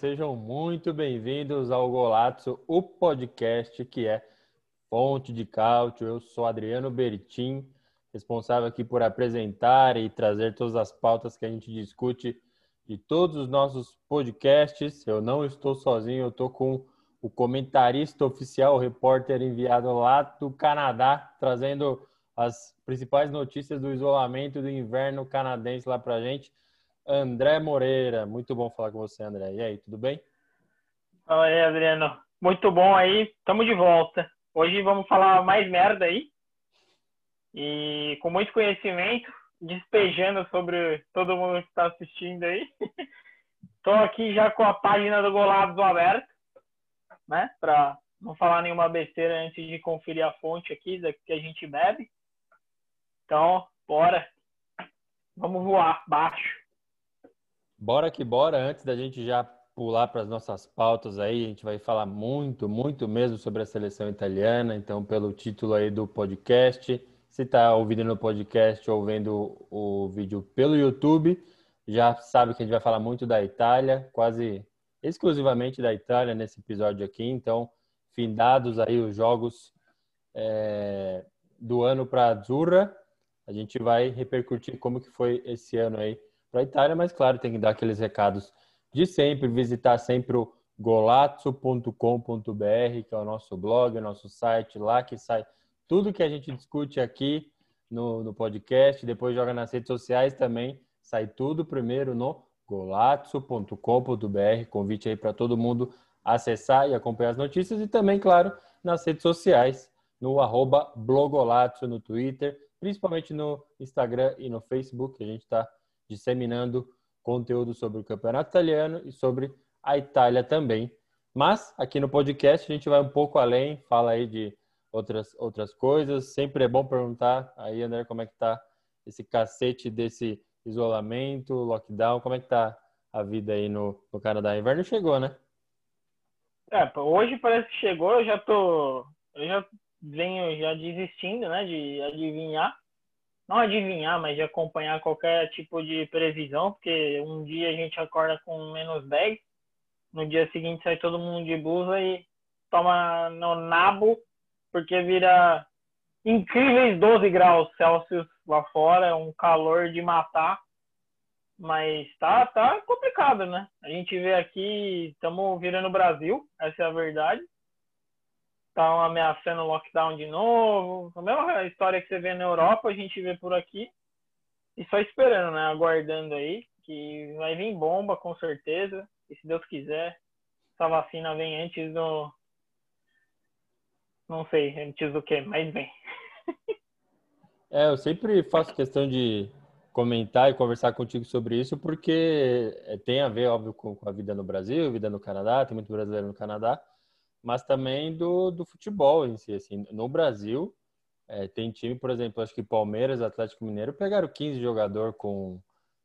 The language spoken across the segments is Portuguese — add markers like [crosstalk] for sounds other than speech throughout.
Sejam muito bem-vindos ao Golazzo, o podcast que é fonte de cálcio. Eu sou Adriano Bertin, responsável aqui por apresentar e trazer todas as pautas que a gente discute de todos os nossos podcasts. Eu não estou sozinho, eu estou com o comentarista oficial, o repórter enviado lá do Canadá, trazendo as principais notícias do isolamento do inverno canadense lá para a gente. André Moreira, muito bom falar com você, André. E aí, tudo bem? Fala aí, Adriano. Muito bom aí, estamos de volta. Hoje vamos falar mais merda aí. E com muito conhecimento, despejando sobre todo mundo que está assistindo aí. [laughs] Estou aqui já com a página do Golado aberta, né? Para não falar nenhuma besteira antes de conferir a fonte aqui da que a gente bebe. Então, bora. Vamos voar baixo. Bora que bora. Antes da gente já pular para as nossas pautas aí, a gente vai falar muito, muito mesmo sobre a seleção italiana. Então, pelo título aí do podcast, se está ouvindo no podcast ou vendo o vídeo pelo YouTube, já sabe que a gente vai falar muito da Itália, quase exclusivamente da Itália nesse episódio aqui. Então, findados aí os jogos é, do ano para a Azzurra, a gente vai repercutir como que foi esse ano aí para a Itália, mas claro, tem que dar aqueles recados de sempre, visitar sempre o golazzo.com.br, que é o nosso blog, o nosso site, lá que sai tudo que a gente discute aqui no, no podcast, depois joga nas redes sociais também, sai tudo primeiro no golazzo.com.br. Convite aí para todo mundo acessar e acompanhar as notícias e também, claro, nas redes sociais, no arroba blogolazzo no Twitter, principalmente no Instagram e no Facebook, a gente está disseminando conteúdo sobre o campeonato italiano e sobre a Itália também. Mas aqui no podcast a gente vai um pouco além, fala aí de outras, outras coisas. Sempre é bom perguntar aí, André, como é que tá esse cacete desse isolamento, lockdown, como é que tá a vida aí no, no Canadá? Inverno chegou, né? É, hoje parece que chegou, eu já tô. Eu já venho já desistindo, né, de adivinhar. Não adivinhar, mas de acompanhar qualquer tipo de previsão, porque um dia a gente acorda com menos 10, no dia seguinte sai todo mundo de blusa e toma no nabo porque vira incríveis 12 graus Celsius lá fora, um calor de matar. Mas tá, tá complicado, né? A gente vê aqui, estamos virando Brasil, essa é a verdade. Estão ameaçando lockdown de novo. A mesma história que você vê na Europa, a gente vê por aqui. E só esperando, né? Aguardando aí, que vai vir bomba com certeza. E se Deus quiser, essa vacina vem antes do, não sei antes do que, mas bem. [laughs] é, eu sempre faço questão de comentar e conversar contigo sobre isso, porque é, tem a ver, óbvio, com a vida no Brasil, vida no Canadá, tem muito brasileiro no Canadá, mas também do, do futebol em si. Assim, no Brasil, é, tem time, por exemplo, acho que Palmeiras, Atlético Mineiro pegaram 15 jogadores com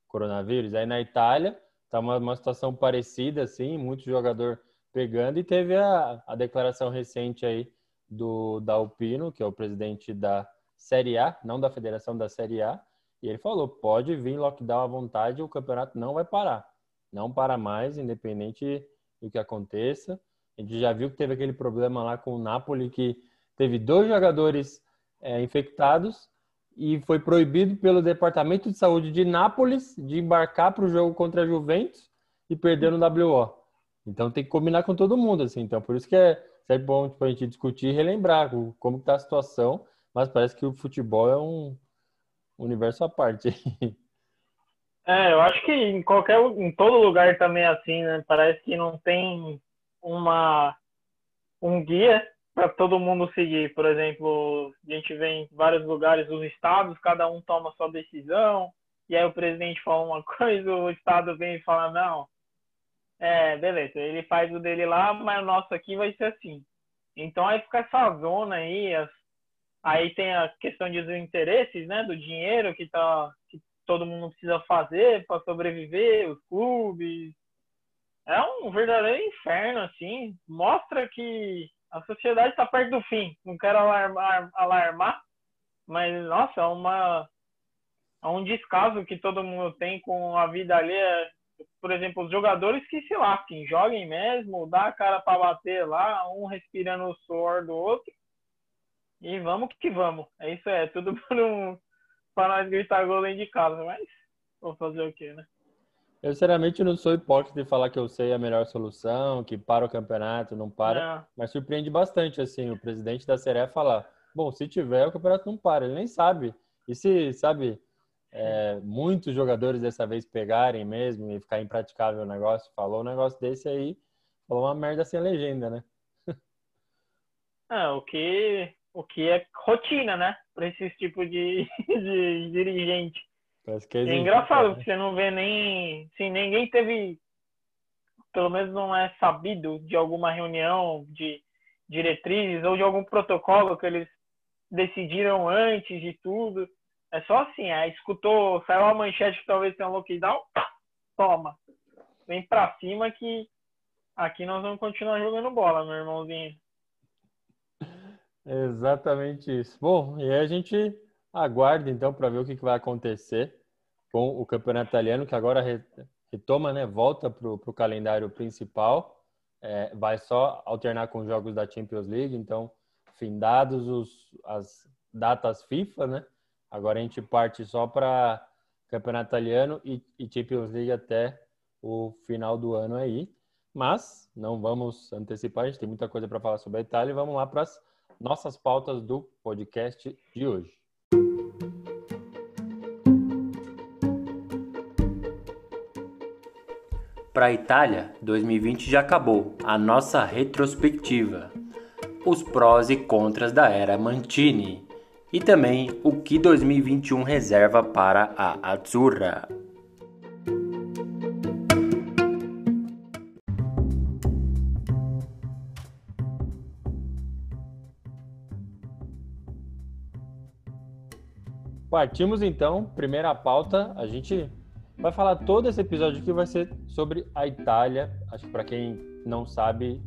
coronavírus. Aí na Itália, tá uma, uma situação parecida, assim, muito jogador pegando, e teve a, a declaração recente aí do da Alpino, que é o presidente da Série A, não da federação da Série A, e ele falou: pode vir lockdown à vontade, o campeonato não vai parar. Não para mais, independente do que aconteça. A gente já viu que teve aquele problema lá com o Napoli, que teve dois jogadores é, infectados e foi proibido pelo Departamento de Saúde de Nápoles de embarcar para o jogo contra a Juventus e perder no WO. Então tem que combinar com todo mundo, assim. Então por isso que é é bom tipo, a gente discutir e relembrar como está a situação, mas parece que o futebol é um universo à parte. [laughs] É, eu acho que em qualquer, em todo lugar também é assim, né? Parece que não tem uma um guia para todo mundo seguir. Por exemplo, a gente vê em vários lugares os estados, cada um toma sua decisão, e aí o presidente fala uma [laughs] coisa, o estado vem e fala, não, é, beleza, ele faz o dele lá, mas o nosso aqui vai ser assim. Então aí fica essa zona aí, as, aí tem a questão dos interesses, né, do dinheiro que tá que todo mundo precisa fazer para sobreviver, os clubes. É um verdadeiro inferno assim, mostra que a sociedade está perto do fim. Não quero alarmar, alarmar, mas nossa, é uma é um descaso que todo mundo tem com a vida ali. Por exemplo, os jogadores que se lasquem, joguem mesmo, dá a cara para bater lá, um respirando o suor do outro. E vamos que vamos. É isso é, tudo [laughs] para um, nós gritar gol dentro de casa, mas vou fazer o quê, né? Eu, sinceramente, não sou hipócrita de falar que eu sei a melhor solução, que para o campeonato, não para. Não. Mas surpreende bastante, assim, o presidente da Seré falar: bom, se tiver, o campeonato não para. Ele nem sabe. E se, sabe, é, muitos jogadores dessa vez pegarem mesmo e ficar impraticável o negócio, falou um negócio desse aí, falou uma merda sem legenda, né? [laughs] É, o que, o que é rotina, né? Para esse tipo de, [laughs] de dirigente. É, é engraçado, você não vê nem. Sim, ninguém teve. Pelo menos não é sabido de alguma reunião de diretrizes ou de algum protocolo que eles decidiram antes de tudo. É só assim, é, escutou, saiu a manchete que talvez tenha um lockdown, toma. Vem pra cima que aqui nós vamos continuar jogando bola, meu irmãozinho. Exatamente isso. Bom, e aí a gente aguarde então para ver o que, vai acontecer com o campeonato italiano, que agora retoma, né? Volta para o calendário principal. É, vai só alternar com os jogos da Champions League, então, findados os, as datas FIFA, né? Agora a gente parte só para campeonato italiano e, e Champions League até o final do ano aí. Mas não vamos antecipar, a gente tem muita coisa para falar sobre a Itália vamos lá para as nossas pautas do podcast de hoje. Para a Itália, 2020 já acabou. A nossa retrospectiva. Os prós e contras da era Mantini. E também o que 2021 reserva para a Azzurra. Partimos então, primeira pauta, a gente vai falar todo esse episódio aqui vai ser sobre a Itália. Acho que para quem não sabe,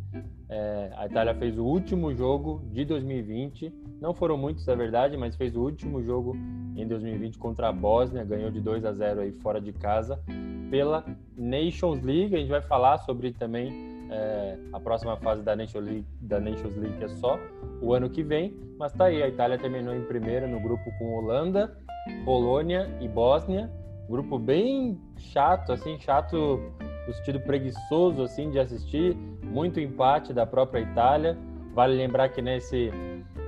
é, a Itália fez o último jogo de 2020. Não foram muitos, é verdade, mas fez o último jogo em 2020 contra a Bósnia, ganhou de 2 a 0 aí fora de casa pela Nations League. A gente vai falar sobre também é, a próxima fase da Nations League, da Nations League que é só o ano que vem. Mas tá aí, a Itália terminou em primeiro no grupo com Holanda, Polônia e Bósnia. Grupo bem chato, assim, chato no sentido preguiçoso, assim, de assistir. Muito empate da própria Itália. Vale lembrar que nesse...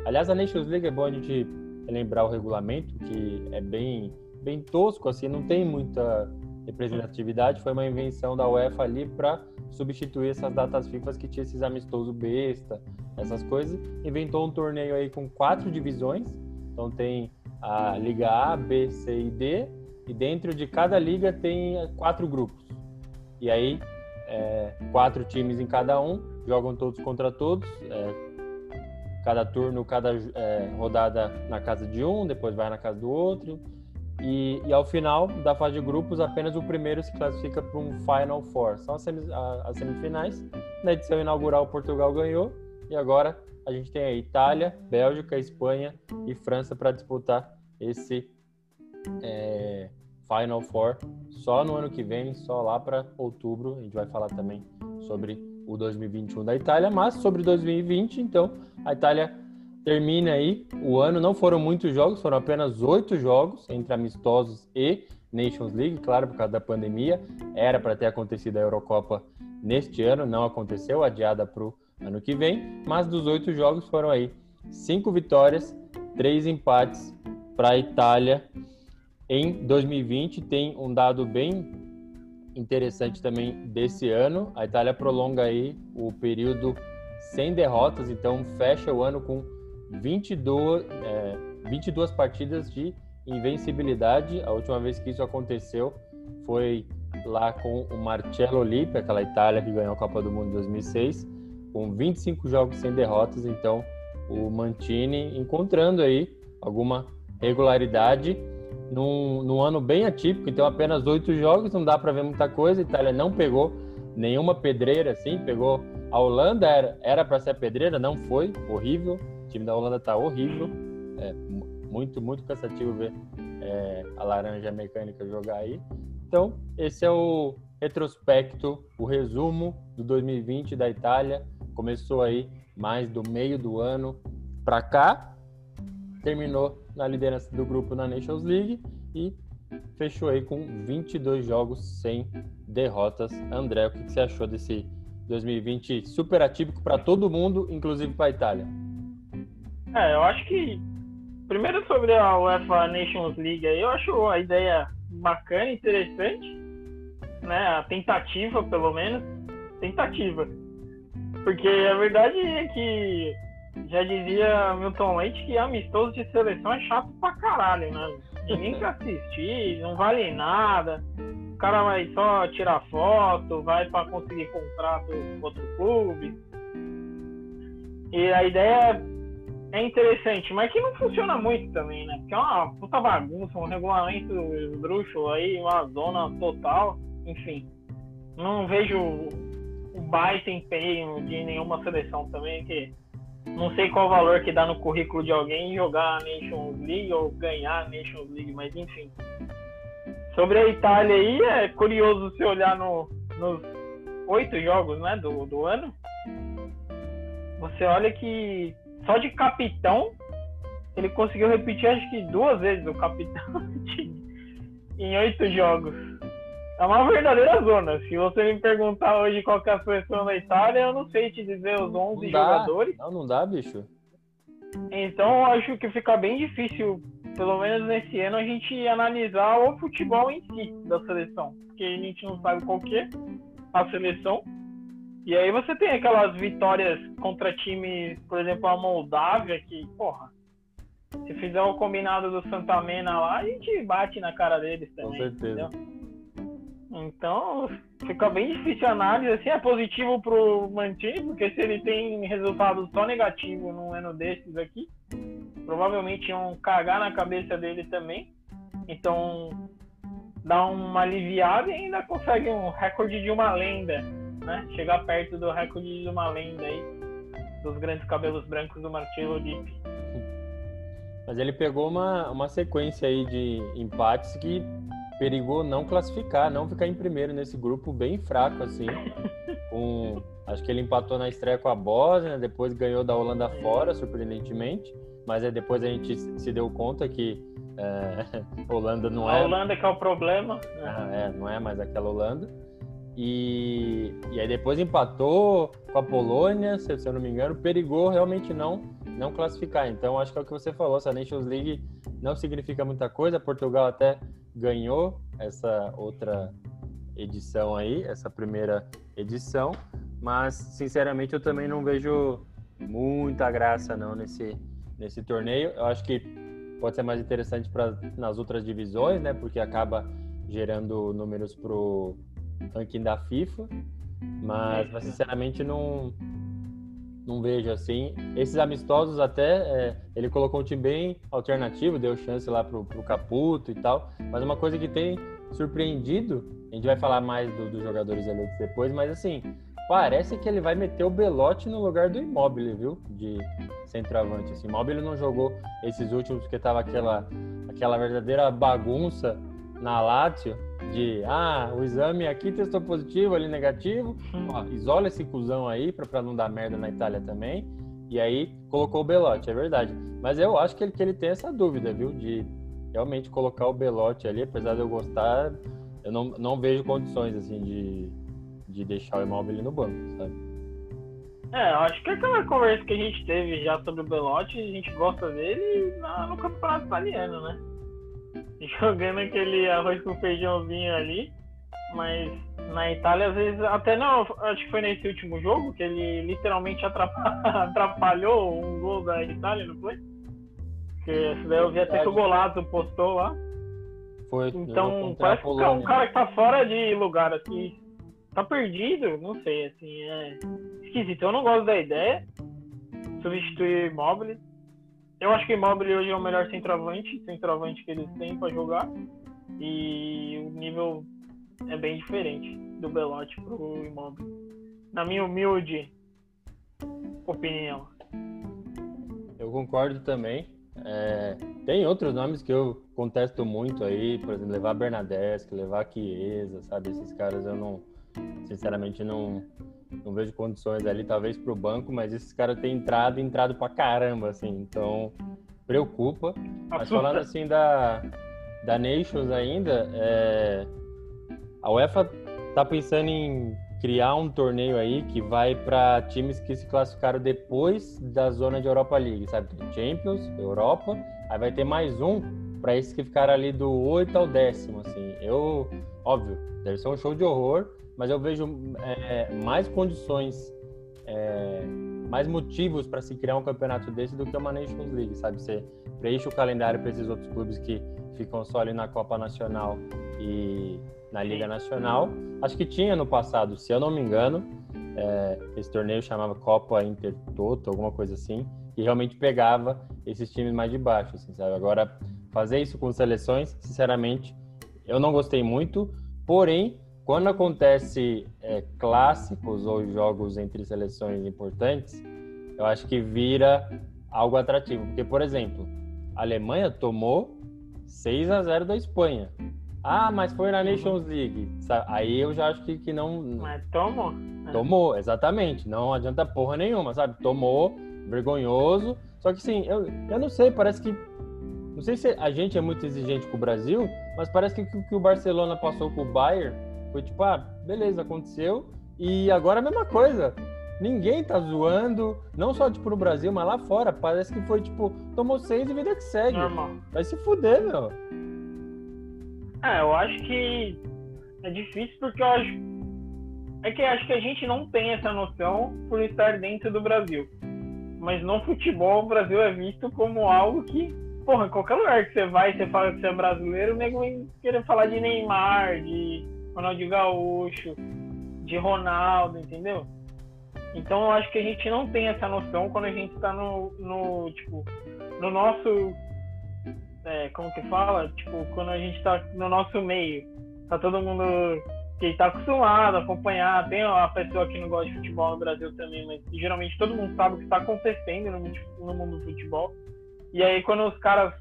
Aliás, a Nations League é bom a gente lembrar o regulamento, que é bem, bem tosco, assim, não tem muita representatividade. Foi uma invenção da UEFA ali para substituir essas datas FIFA que tinha esses amistosos besta, essas coisas. Inventou um torneio aí com quatro divisões. Então tem a Liga A, B, C e D, e dentro de cada liga tem quatro grupos. E aí, é, quatro times em cada um, jogam todos contra todos, é, cada turno, cada é, rodada na casa de um, depois vai na casa do outro. E, e, ao final da fase de grupos, apenas o primeiro se classifica para um Final Four. São as, as semifinais. Na edição inaugural, Portugal ganhou. E agora a gente tem a Itália, Bélgica, Espanha e França para disputar esse é, Final Four só no ano que vem, só lá para outubro. A gente vai falar também sobre o 2021 da Itália, mas sobre 2020, então a Itália termina aí o ano. Não foram muitos jogos, foram apenas oito jogos entre amistosos e Nations League, claro, por causa da pandemia. Era para ter acontecido a Eurocopa neste ano, não aconteceu, adiada para o ano que vem. Mas dos oito jogos foram aí cinco vitórias, três empates para a Itália em 2020. Tem um dado bem interessante também desse ano. A Itália prolonga aí o período sem derrotas, então fecha o ano com 22, é, 22 partidas de invencibilidade. A última vez que isso aconteceu foi lá com o Marcello Lippi, aquela Itália que ganhou a Copa do Mundo em 2006, com 25 jogos sem derrotas. Então, o Mantini encontrando aí alguma regularidade num, num ano bem atípico. Então, apenas oito jogos, não dá para ver muita coisa. A Itália não pegou nenhuma pedreira assim, pegou a Holanda era para ser pedreira, não foi, horrível. O time da Holanda tá horrível, é muito muito cansativo ver é, a laranja mecânica jogar aí. Então, esse é o retrospecto, o resumo do 2020 da Itália. Começou aí mais do meio do ano para cá, terminou na liderança do grupo na Nations League e fechou aí com 22 jogos sem derrotas. André, o que você achou desse 2020 super atípico para todo mundo, inclusive para a Itália? É, eu acho que primeiro sobre a UEFA Nations League eu acho a ideia bacana, interessante, né? A tentativa, pelo menos, tentativa. Porque a verdade é que já dizia Milton Leite que amistoso de seleção é chato pra caralho, né? Ninguém quer assistir, não vale nada. O cara vai só tirar foto, vai para conseguir contrato com outro clube. E a ideia é interessante, mas que não funciona muito também, né? Porque é uma puta bagunça, um regulamento esdrúxulo aí, uma zona total, enfim. Não vejo o baita empenho de nenhuma seleção também, que não sei qual valor que dá no currículo de alguém jogar a Nations League ou ganhar a Nations League, mas enfim. Sobre a Itália aí, é curioso se olhar no, nos oito jogos né, do, do ano. Você olha que só de capitão, ele conseguiu repetir acho que duas vezes o capitão [laughs] em oito jogos. É uma verdadeira zona. Se você me perguntar hoje qual é a seleção da Itália, eu não sei te dizer os 11 não jogadores. Não, não dá, bicho. Então, acho que fica bem difícil, pelo menos nesse ano, a gente analisar o futebol em si da seleção. Porque a gente não sabe qual que é a seleção. E aí você tem aquelas vitórias contra times, por exemplo, a Moldávia, que, porra, se fizer o combinado do Santa Mena lá, a gente bate na cara deles também. Com certeza. Entendeu? Então, fica bem difícil a análise. Assim, é positivo pro Mantini, porque se ele tem resultado só negativo num ano desses aqui, provavelmente iam cagar na cabeça dele também. Então, dá uma aliviada e ainda consegue um recorde de uma lenda né? Chegar perto do recorde de uma lenda aí, dos grandes cabelos brancos do Marcelo Lippi. Mas ele pegou uma, uma sequência aí de empates que perigou não classificar, não ficar em primeiro nesse grupo bem fraco, assim. [laughs] Acho que ele empatou na estreia com a Bósnia, depois ganhou da Holanda fora, surpreendentemente. Mas aí depois a gente se deu conta que é, [laughs] Holanda não é. A Holanda que é o problema. Ah, é, não é mais aquela Holanda. E, e aí depois empatou com a Polônia, se, se eu não me engano, perigou realmente não não classificar. Então acho que é o que você falou, essa Nations League não significa muita coisa. Portugal até ganhou essa outra edição aí, essa primeira edição, mas sinceramente eu também não vejo muita graça não nesse nesse torneio. Eu acho que pode ser mais interessante para nas outras divisões, né? Porque acaba gerando números pro ranking da FIFA, mas, mas sinceramente não não vejo assim. Esses amistosos até é, ele colocou um time bem alternativo, deu chance lá pro, pro Caputo e tal. Mas uma coisa que tem surpreendido, a gente vai falar mais dos do jogadores eleitos depois, mas assim, parece que ele vai meter o Belotti no lugar do Immobile, viu? De centroavante. Assim, Immobile não jogou esses últimos porque tava aquela, aquela verdadeira bagunça na Lazio de ah, o exame aqui testou positivo, ali negativo, hum. ó, isola esse cuzão aí pra, não dar merda na Itália também. E aí colocou o Belotti, é verdade. Mas eu acho que ele, que ele tem essa dúvida, viu? De realmente colocar o Belotti ali, apesar de eu gostar, eu não, não vejo condições assim de, de deixar o Immobile no banco, sabe? É, acho que aquela conversa que a gente teve já sobre o Belotti, a gente gosta dele no campeonato italiano, né? Jogando aquele arroz com feijãozinho ali. Mas na Itália, às vezes, até não, acho que foi nesse último jogo que ele literalmente [laughs] atrapalhou um gol da Itália, não foi? Que esse daí eu vi até que o Golato postou lá. Foi. Então, parece que é um cara que tá fora de lugar, assim. Tá perdido, não sei, assim, é esquisito. Eu não gosto da ideia. Substituir Immobile. Eu acho que o Immobile hoje é o melhor centroavante, centroavante que eles têm para jogar. E o nível é bem diferente do Belotti pro Immobile. Na minha humilde opinião. Eu concordo também. É, tem outros nomes que eu contesto muito aí, por exemplo, levar Bernadette, levar Chiesa, sabe? Esses caras eu não, sinceramente, não, não vejo condições ali, talvez para o banco, mas esses caras têm entrado entrado pra caramba, assim, então preocupa. Mas falando assim da, da Nations ainda, é, a UEFA tá pensando em criar um torneio aí que vai para times que se classificaram depois da zona de Europa League, sabe? Champions, Europa, aí vai ter mais um para esses que ficaram ali do 8 ao décimo, assim. Eu, óbvio, deve ser um show de horror, mas eu vejo é, mais condições, é, mais motivos para se criar um campeonato desse do que uma Nations League, sabe? Você preenche o calendário para esses outros clubes que ficam só ali na Copa Nacional e na Liga Nacional. Acho que tinha no passado, se eu não me engano, é, esse torneio chamava Copa Intertoto, alguma coisa assim, e realmente pegava esses times mais de baixo, assim, sabe? Agora, fazer isso com seleções, sinceramente, eu não gostei muito, porém, quando acontece é, clássicos ou jogos entre seleções importantes, eu acho que vira algo atrativo, porque, por exemplo, a Alemanha tomou 6 a 0 da Espanha. Ah, mas foi na Nations League. Aí eu já acho que, que não. Mas tomou. Tomou, exatamente. Não adianta porra nenhuma, sabe? Tomou, vergonhoso. Só que sim, eu, eu não sei, parece que. Não sei se a gente é muito exigente com o Brasil, mas parece que o que o Barcelona passou com o Bayern foi tipo, ah, beleza, aconteceu. E agora a mesma coisa. Ninguém tá zoando, não só tipo no Brasil, mas lá fora. Parece que foi tipo, tomou seis e vida que segue. Normal. Vai se fuder, meu. É, eu acho que é difícil porque eu acho. É que acho que a gente não tem essa noção por estar dentro do Brasil. Mas no futebol, o Brasil é visto como algo que, porra, qualquer lugar que você vai, você fala que você é brasileiro, o nego vai querer falar de Neymar, de Ronaldinho Gaúcho, de Ronaldo, entendeu? Então eu acho que a gente não tem essa noção quando a gente está no, no, tipo, no nosso é, como que fala? Tipo, quando a gente tá no nosso meio, tá todo mundo que tá acostumado a acompanhar, tem a pessoa que não gosta de futebol no Brasil também, mas geralmente todo mundo sabe o que tá acontecendo no, no mundo do futebol. E aí quando os caras,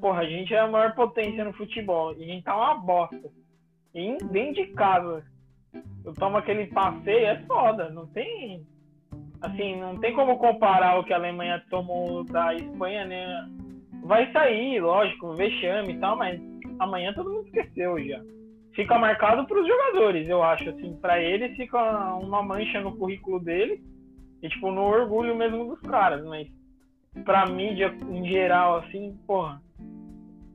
porra, a gente é a maior potência no futebol, e a gente tá uma bosta. E dentro de casa, eu tomo aquele passeio, é foda, não tem assim, não tem como comparar o que a Alemanha tomou da Espanha, né? vai sair, lógico, vexame e tal, mas amanhã todo mundo esqueceu já. Fica marcado para os jogadores, eu acho, assim, para eles fica uma mancha no currículo deles e, tipo, no orgulho mesmo dos caras, mas pra mídia em geral, assim, porra.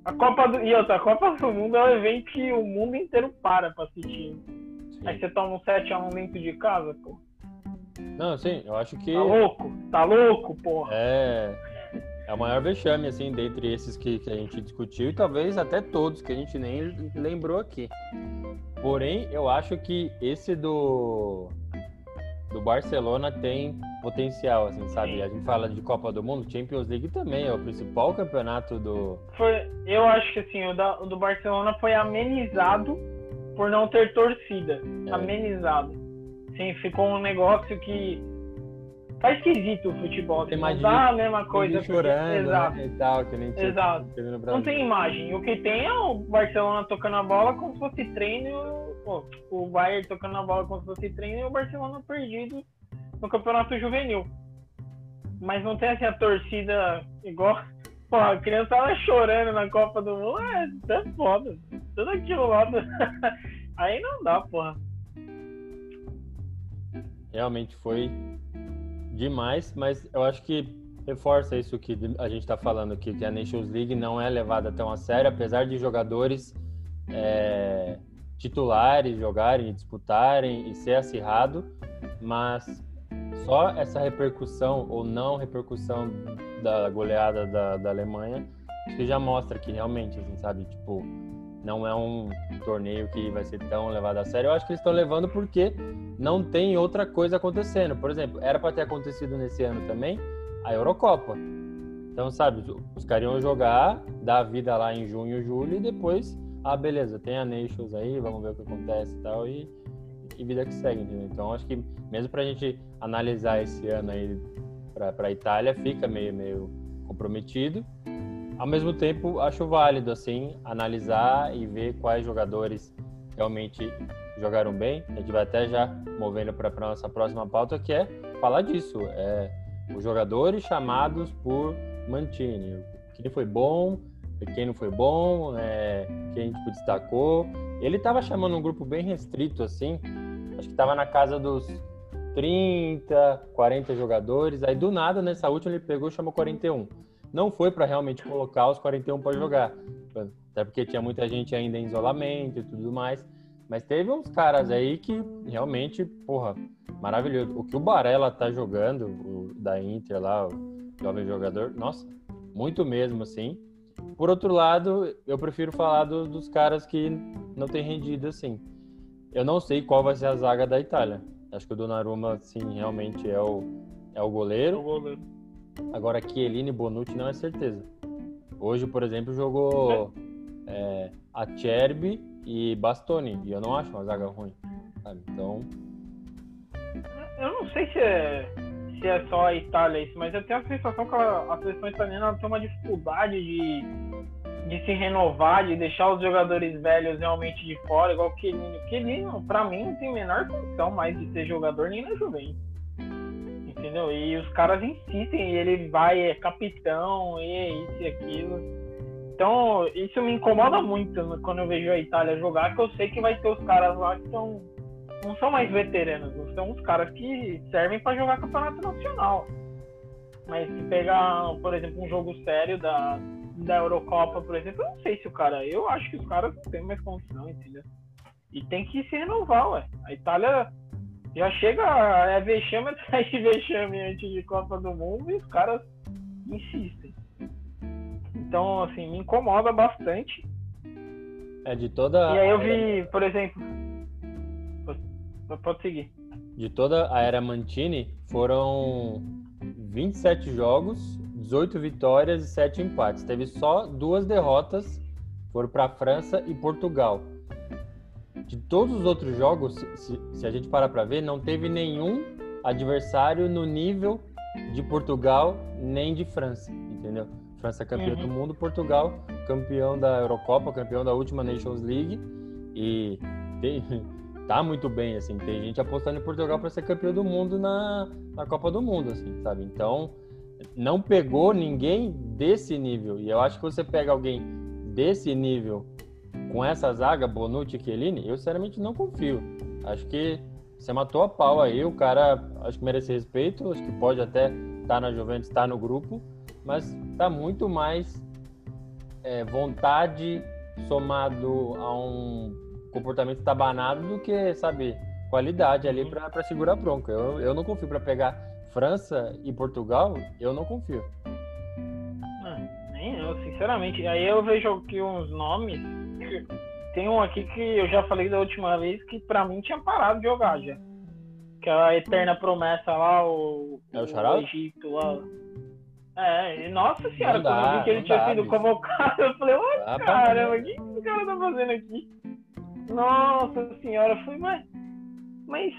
A Copa do. E outra, a Copa do Mundo é um evento que o mundo inteiro para pra assistir. Sim. Aí você toma um 7x1 dentro de casa, pô. Não, sim, eu acho que. Tá louco? Tá louco, porra? É. É o maior vexame, assim, dentre esses que, que a gente discutiu e talvez até todos que a gente nem lembrou aqui. Porém, eu acho que esse do, do Barcelona tem potencial, assim, sabe? A gente fala de Copa do Mundo, Champions League também é o principal campeonato do. Foi, eu acho que assim, o, da, o do Barcelona foi amenizado por não ter torcida. É. Amenizado. Sim, ficou um negócio que tá esquisito o futebol. Tem mais não dá a mesma coisa. Chorando, né, Exato. Né? Tal, que nem Exato. Não tem imagem. O que tem é o Barcelona tocando a bola como se fosse treino. O Bayern tocando a bola como se fosse treino e o Barcelona perdido no campeonato juvenil. Mas não tem assim a torcida igual. Pô, a criança tava chorando na Copa do Mundo. É, é foda. Tudo aquilo lá. [laughs] Aí não dá, porra. Realmente foi demais, mas eu acho que reforça isso que a gente está falando aqui, que a Nations League não é levada tão a sério, apesar de jogadores é, titulares jogarem, disputarem e ser acirrado, mas só essa repercussão ou não repercussão da goleada da, da Alemanha que já mostra que realmente, assim, sabe, tipo, não é um torneio que vai ser tão levado a sério. Eu acho que eles estão levando porque não tem outra coisa acontecendo. Por exemplo, era para ter acontecido nesse ano também a Eurocopa. Então, sabe, os caras iam jogar, dar vida lá em junho, julho e depois, ah, beleza, tem a Nations aí, vamos ver o que acontece e tal. E, e vida que segue, entendeu? Então, acho que mesmo para a gente analisar esse ano aí para a Itália, fica meio, meio comprometido. Ao mesmo tempo, acho válido, assim, analisar e ver quais jogadores realmente jogaram bem. A gente vai até já movendo para a nossa próxima pauta, que é falar disso. É, os jogadores chamados por Mantini. Quem foi bom, quem não foi bom, é, quem tipo, destacou. Ele estava chamando um grupo bem restrito, assim. Acho que estava na casa dos 30, 40 jogadores. Aí do nada, nessa última, ele pegou e chamou 41 não foi para realmente colocar os 41 para jogar. Até porque tinha muita gente ainda em isolamento e tudo mais. Mas teve uns caras aí que realmente, porra, maravilhoso. O que o Barella tá jogando, o da Inter lá, o jovem jogador, nossa, muito mesmo, assim. Por outro lado, eu prefiro falar do, dos caras que não tem rendido assim. Eu não sei qual vai ser a zaga da Itália. Acho que o Donnarumma, sim, realmente é o, é o goleiro. É o goleiro. Agora, Chiellini e Bonucci não é certeza. Hoje, por exemplo, jogou é, Acerbi e Bastoni, e eu não acho uma zaga ruim. Sabe? Então. Eu não sei se é, se é só a Itália isso, mas eu tenho a sensação que a, a seleção italiana tem uma dificuldade de, de se renovar, de deixar os jogadores velhos realmente de fora, igual o Chiellini. O Chiellini, pra mim, não tem menor condição mais de ser jogador nem na Juventus entendeu? E os caras insistem, e ele vai, é capitão, e é isso e aquilo. Então, isso me incomoda muito quando eu vejo a Itália jogar, que eu sei que vai ter os caras lá que são, não são mais veteranos, são os caras que servem para jogar campeonato nacional. Mas se pegar, por exemplo, um jogo sério da, da Eurocopa, por exemplo, eu não sei se o cara. Eu acho que os caras têm mais condição, entendeu? E tem que se renovar, ué. A Itália já chega, é vexame atrás de vexame antes de Copa do Mundo e os caras insistem. Então, assim, me incomoda bastante. É de toda. E aí eu vi, por exemplo. Pode seguir. De toda a era Mantini, foram 27 jogos, 18 vitórias e 7 empates. Teve só duas derrotas, foram para França e Portugal de todos os outros jogos, se, se a gente parar para ver, não teve nenhum adversário no nível de Portugal nem de França, entendeu? França campeão uhum. do mundo, Portugal campeão da Eurocopa, campeão da última Nations League e tem, [laughs] tá muito bem assim. Tem gente apostando em Portugal para ser campeão do mundo na, na Copa do Mundo, assim, sabe? Então não pegou ninguém desse nível e eu acho que você pega alguém desse nível com essa zaga, Bonucci e Chiellini, eu sinceramente não confio. Acho que você matou a pau aí, o cara acho que merece respeito, acho que pode até estar tá na Juventus, estar tá no grupo, mas tá muito mais é, vontade somado a um comportamento tabanado do que, sabe, qualidade ali para segurar a bronca. Eu, eu não confio para pegar França e Portugal, eu não confio. É, nem eu, sinceramente. Aí eu vejo aqui uns nomes tem um aqui que eu já falei da última vez que pra mim tinha parado de jogar já. Que é a eterna promessa lá, o, é o, o Egito lá. É, nossa senhora, dá, quando eu vi que ele tinha dá, sido bicho. convocado, eu falei, ô caramba, o que esse cara tá fazendo aqui? Nossa senhora, foi, mas. Mas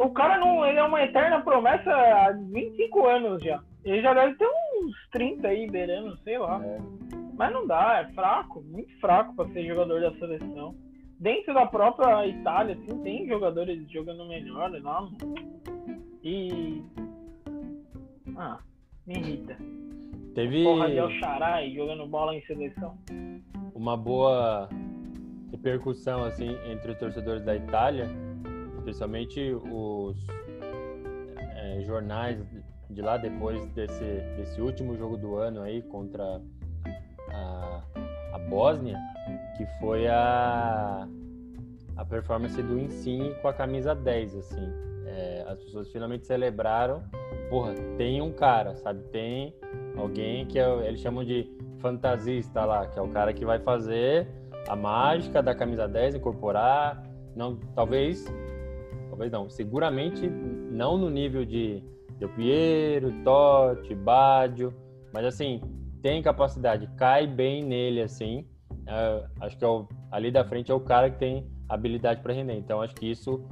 o cara não. Ele é uma eterna promessa há 25 anos já. Ele já deve ter uns 30 aí, beirando, sei lá. É. Mas não dá, é fraco, muito fraco para ser jogador da seleção. Dentro da própria Itália, assim, tem jogadores jogando melhor, não. Né? E. Ah, me irrita. Teve. Porra de Alxaray jogando bola em seleção. Uma boa repercussão, assim, entre os torcedores da Itália, especialmente os é, jornais de lá depois desse, desse último jogo do ano aí contra a, a Bósnia, que foi a, a performance do Insigne com a camisa 10, assim. É, as pessoas finalmente celebraram. Porra, tem um cara, sabe? Tem alguém que é, eles chamam de fantasista lá, que é o cara que vai fazer a mágica da camisa 10, incorporar. Não, talvez, talvez não, seguramente não no nível de Del Piero, Totti, Baggio, mas assim, tem capacidade, cai bem nele, assim. É, acho que é o, ali da frente é o cara que tem habilidade para render. Então, acho que isso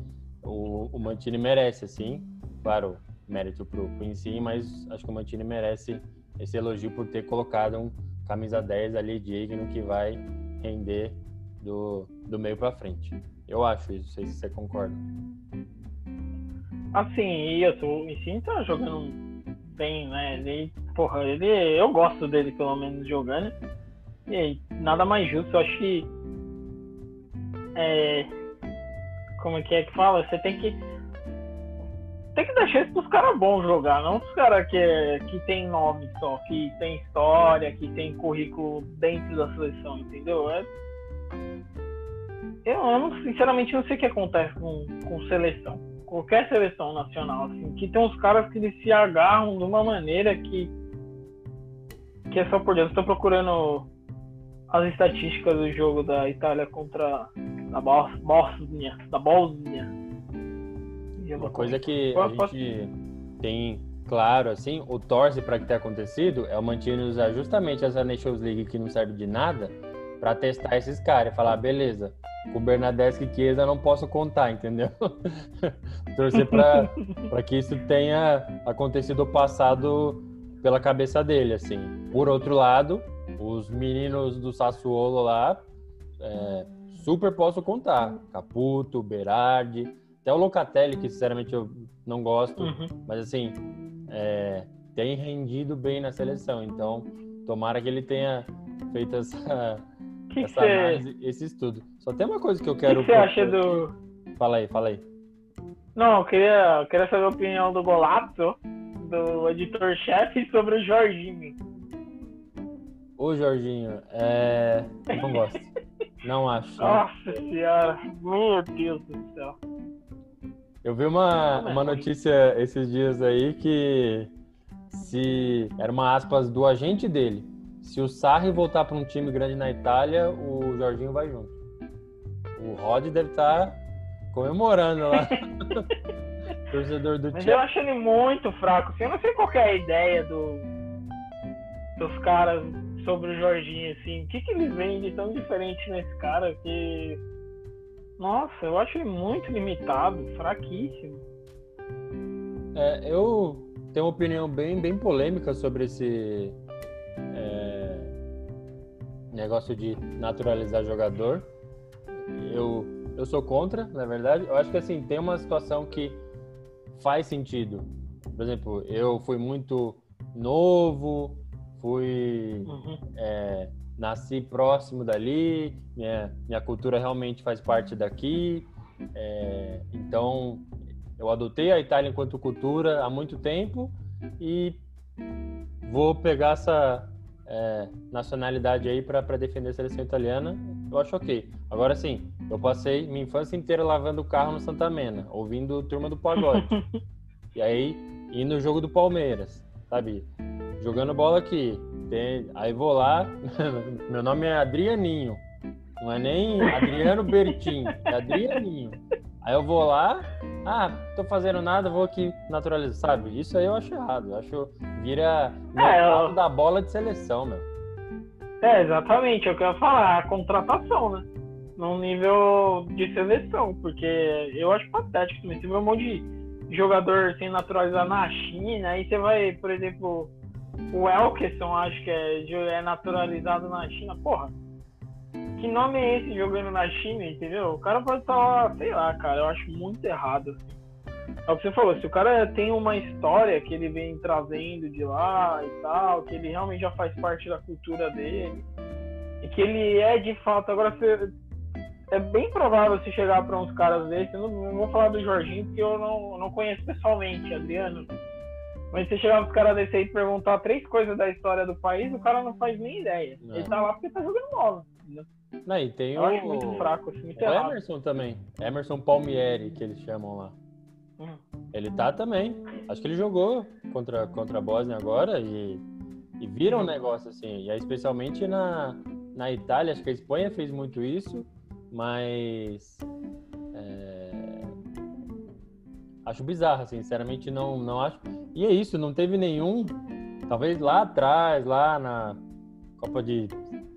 o, o Mantini merece, assim. Claro, mérito pro, si, mas acho que o Mantini merece esse elogio por ter colocado um camisa 10 ali digno que vai render do, do meio para frente. Eu acho isso, não sei se você concorda. Assim, isso, o Ensino tá jogando bem, né? Ele, porra, ele, eu gosto dele pelo menos jogando. E nada mais justo, eu acho que. É, como é que é que fala? Você tem que. Tem que deixar isso pros caras bons jogar, não pros caras que, que tem nome só, que tem história, que tem currículo dentro da seleção, entendeu? É, eu, eu não, sinceramente não sei o que acontece com, com seleção qualquer seleção nacional, assim, que tem uns caras que eles se agarram de uma maneira que que é só por Deus. Estou procurando as estatísticas do jogo da Itália contra a Bósnia, da Bósnia. Uma coisa que a gente tem claro, assim, o torce para que tenha acontecido é o Mantini usar justamente essa Nations League que não serve de nada para testar esses caras e falar, beleza, com o Bernadette e Chiesa não posso contar, entendeu? [laughs] Torcer para que isso tenha acontecido passado pela cabeça dele, assim. Por outro lado, os meninos do Sassuolo lá, é, super posso contar. Caputo, Berardi, até o Locatelli, que sinceramente eu não gosto, uhum. mas assim, é, tem rendido bem na seleção. Então, tomara que ele tenha feito essa, que essa que análise, você... esse estudo. Só tem uma coisa que eu quero. O que você acha do. Fala aí, fala aí. Não, eu queria, eu queria saber a opinião do Golato, do editor-chefe, sobre o Jorginho. O Jorginho, é. Não gosto. [laughs] Não acho. Nossa senhora, meu Deus do céu. Eu vi uma, uma notícia esses dias aí que se era uma aspas do agente dele se o Sarri voltar para um time grande na Itália, o Jorginho vai junto. O Rod deve estar tá comemorando lá. [laughs] Torcedor do Mas eu acho ele muito fraco. Assim, eu não sei qual é a ideia do, dos caras sobre o Jorginho, assim. O que, que eles veem de tão diferente nesse cara que. Nossa, eu acho ele muito limitado, fraquíssimo. É, eu tenho uma opinião bem, bem polêmica sobre esse. É negócio de naturalizar jogador. Eu, eu sou contra, na verdade. Eu acho que assim, tem uma situação que faz sentido. Por exemplo, eu fui muito novo, fui. Uhum. É, nasci próximo dali, minha, minha cultura realmente faz parte daqui. É, então, eu adotei a Itália enquanto cultura há muito tempo e vou pegar essa, é, nacionalidade aí para defender a seleção italiana, eu acho ok. Agora sim, eu passei minha infância inteira lavando o carro no Santa Mena, ouvindo Turma do Pagode. [laughs] e aí, indo no jogo do Palmeiras, sabe? Jogando bola aqui. Tem... Aí vou lá, [laughs] meu nome é Adrianinho. Não é nem Adriano Bertin, é Adrianinho. Aí eu vou lá, ah, tô fazendo nada, vou aqui naturalizar, sabe? Isso aí eu acho errado. Eu acho vira é, eu... da bola de seleção, meu. É, exatamente, é o que eu ia falar, a contratação, né? Num nível de seleção, porque eu acho patético também. Você vê um monte de jogador sem naturalizar na China, aí você vai, por exemplo, o Elkerson, acho que é, é naturalizado na China. Porra, que nome é esse jogando na China, entendeu? O cara pode estar, sei lá, cara, eu acho muito errado. É o que você falou, se o cara tem uma história que ele vem trazendo de lá e tal, que ele realmente já faz parte da cultura dele, e que ele é de fato, agora você, é bem provável se chegar para uns caras desses, eu não, não, vou falar do Jorginho, porque eu não, não conheço pessoalmente, Adriano, mas se chegar uns caras desses aí e perguntar três coisas da história do país, o cara não faz nem ideia. Não. Ele tá lá porque tá jogando bola. Entendeu? Não, e tem Eu o, acho muito fraco, assim, muito o errado. Emerson também. Emerson Palmieri, que eles chamam lá. Hum. Ele tá também. Acho que ele jogou contra, contra a Bósnia agora e, e vira um negócio assim. E aí, especialmente na, na Itália, acho que a Espanha fez muito isso, mas. é, acho bizarro, assim, sinceramente não, não acho. E é isso, não teve nenhum. Talvez lá atrás, lá na Copa de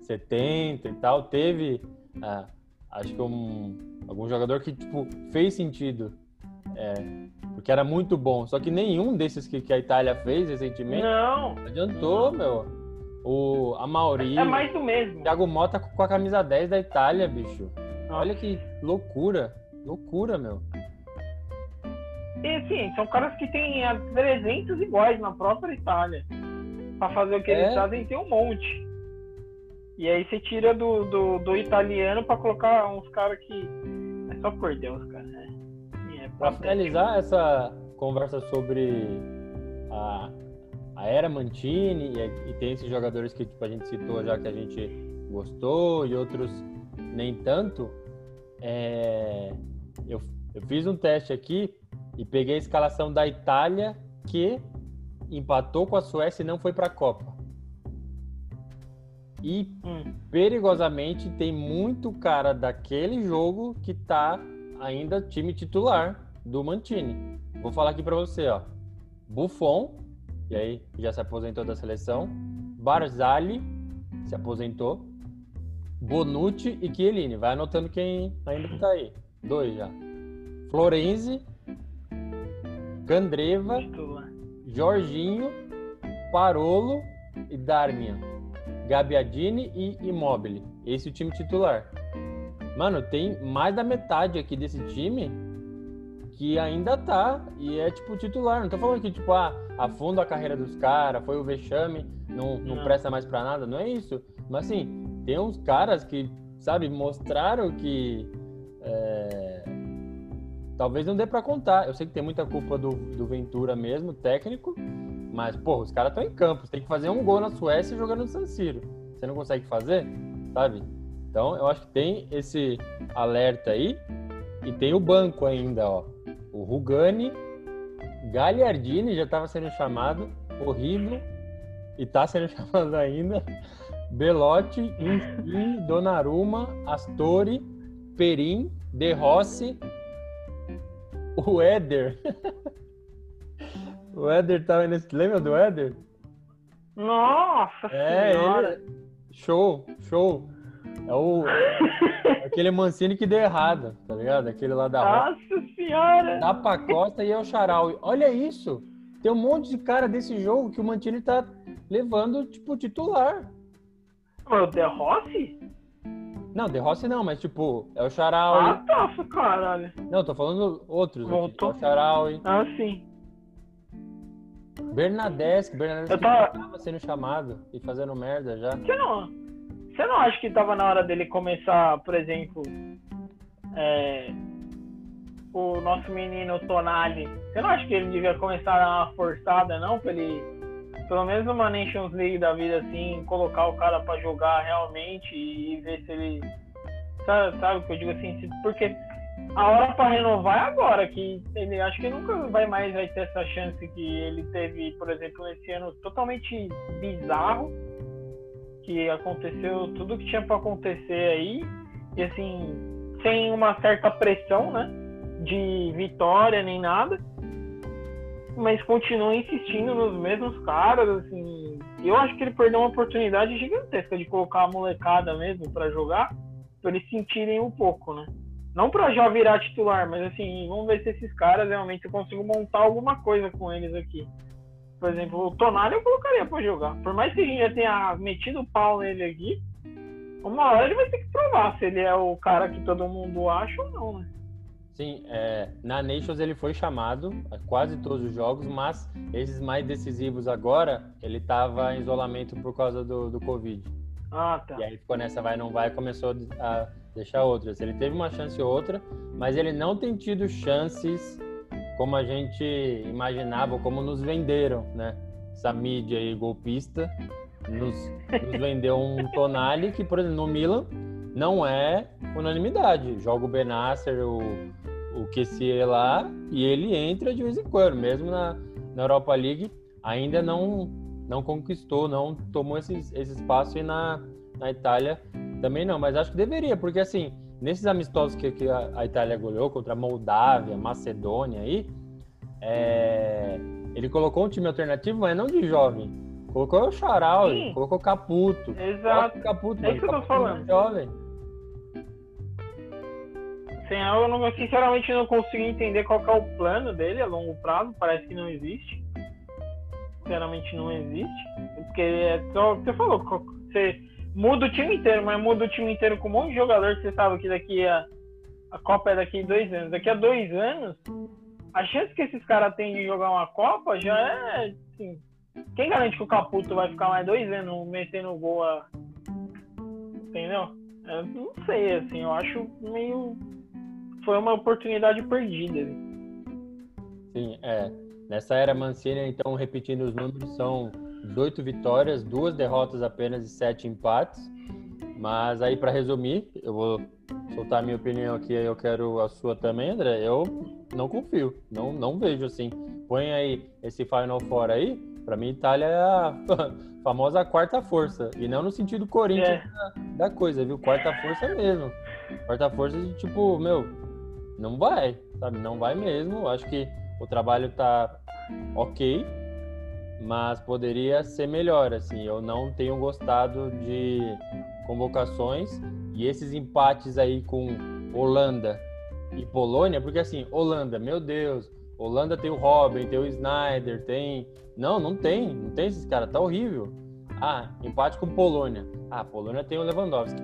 70 e tal, teve. ah, acho que um, algum jogador que tipo, fez sentido. É, porque era muito bom. Só que nenhum desses que, que a Itália fez recentemente Não, adiantou, meu. O Amauri, é mais do mesmo. Thiago Mota com a camisa 10 da Itália, bicho. Nossa. Olha que loucura. Loucura, meu. E assim, são caras que têm ah, 300 iguais na própria Itália. Pra fazer o que É. eles fazem, tem um monte. E aí você tira do, do, do italiano pra colocar uns caras que. É só por Deus, cara. É, é Para patético. finalizar essa conversa sobre a, a era Mantini e, e tem esses jogadores que tipo, a gente citou já que a gente gostou e outros nem tanto, é, eu, eu fiz um teste aqui e peguei a escalação da Itália que empatou com a Suécia e não foi para a Copa. E Hum. perigosamente tem muito cara daquele jogo que tá ainda time titular do Mantini. Vou falar aqui pra você, ó. Buffon, e aí já se aposentou da seleção. Barzali se aposentou. Bonucci e Chiellini. Vai anotando quem ainda tá aí. Dois já. Florenzi, Candreva. Jorginho, Parolo e Darmian. Gabiadini e Immobile. Esse é o time titular. Mano, tem mais da metade aqui desse time que ainda tá e é tipo titular. Não tô falando que tipo, ah, afunda a carreira dos caras, foi o vexame, não, não, Não. presta mais pra nada. Não é isso. Mas assim, tem uns caras que, sabe, mostraram que é, talvez não dê pra contar. Eu sei que tem muita culpa do, do Ventura mesmo, técnico, mas, pô, os caras estão em campo. Você tem que fazer um gol na Suécia jogando no San Siro. Você não consegue fazer, sabe? Então, eu acho que tem esse alerta aí. E tem o banco ainda, ó. O Rugani, Gagliardini já estava sendo chamado, horrível, e tá sendo [laughs] chamado ainda. Belotti, Insigne, Donnarumma, Astori, Perim, De Rossi, o Éder. [laughs] o Éder tava nesse. Lembra do Éder? Nossa É, senhora! ele... show, show. É o [laughs] aquele Mancini que deu errado, tá ligado? Aquele lá da. Nossa senhora! Dá pra Costa e é o Charaui. Olha isso! Tem um monte de cara desse jogo que o Mantini tá levando, tipo, titular. O De Rossi? Não, De Rossi não, mas tipo, é o Charaui. Ah, tá, caralho. Não, tô falando outros. aqui. Voltou. É o Charaui. Ah, sim. Bernadeschi, Bernadeschi Eu tava- que tava sendo chamado e fazendo merda já. Você não, você não acha que tava na hora dele começar, por exemplo, é, o nosso menino Tonali? Você não acha que ele devia começar a dar uma forçada, não? Pra ele, pelo menos uma Nations League da vida, assim, colocar o cara pra jogar realmente e ver se ele. Sabe, sabe o que eu digo assim? Porque a hora pra renovar é agora, que ele acho que nunca vai mais vai ter essa chance que ele teve, por exemplo, nesse ano totalmente bizarro que aconteceu tudo que tinha para acontecer aí e assim sem uma certa pressão né de vitória nem nada mas continua insistindo nos mesmos caras assim eu acho que ele perdeu uma oportunidade gigantesca de colocar a molecada mesmo para jogar para eles sentirem um pouco né não para já virar titular mas assim vamos ver se esses caras realmente eu consigo montar alguma coisa com eles aqui por exemplo, o Tonali eu colocaria pra jogar. Por mais que a gente já tenha metido o pau nele aqui, uma hora ele vai ter que provar se ele é o cara que todo mundo acha ou não, né? Sim, é, na Nations ele foi chamado a quase todos os jogos, mas esses mais decisivos agora, ele tava em isolamento por causa do, do Covid. Ah, tá. E aí ficou nessa vai não vai começou a deixar outras. Ele teve uma chance ou outra, mas ele não tem tido chances como a gente imaginava, como nos venderam, né? Essa mídia aí golpista nos, nos vendeu um [laughs] Tonali que, por exemplo, no Milan não é unanimidade. Joga o Benasser, o, o Kessier lá, e ele entra de vez em quando, mesmo na, na Europa League, ainda não, não conquistou, não tomou esse, esse espaço e na, na Itália também não, mas acho que deveria, porque assim, nesses amistosos que, que a, a Itália goleou contra a Moldávia, Macedônia aí, é, ele colocou um time alternativo, mas não de jovem. Colocou o Charal, colocou Caputo. Exato. Caputo, é isso que eu tô falando. Jovem. Sim, eu não, sinceramente não consigo entender qual é o plano dele a longo prazo. Parece que não existe. Sinceramente não existe. Porque é só você falou, você muda o time inteiro, mas muda o time inteiro com um monte de jogador que você sabe que daqui a. A Copa é daqui a dois anos. Daqui a dois anos, a chance que esses caras têm de jogar uma Copa já é. Assim, quem garante que o Caputo vai ficar mais dois anos metendo gol a. Entendeu? Eu não sei, assim, eu acho meio. Foi uma oportunidade perdida. Sim, é. Nessa era Mancini, então, repetindo os números, são 18 vitórias, duas derrotas apenas e sete empates. Mas aí, para resumir, eu vou soltar a minha opinião aqui, eu quero a sua também, André. Eu não confio, não, não vejo assim. Põe aí esse Final Four aí, para mim, Itália é a [laughs] famosa quarta força. E não no sentido Corinthians é. da, da, coisa, viu? Quarta força mesmo. Quarta força de tipo, meu, não vai, sabe? Não vai mesmo. Acho que o trabalho tá ok, mas poderia ser melhor, assim. Eu não tenho gostado de convocações e esses empates aí com Holanda e Polônia, porque assim, Holanda, meu Deus, Holanda tem o Robin, tem o Snyder, tem. Não, não tem. Não tem esses caras. Tá horrível. Ah, empate com Polônia. Ah, Polônia tem o Lewandowski.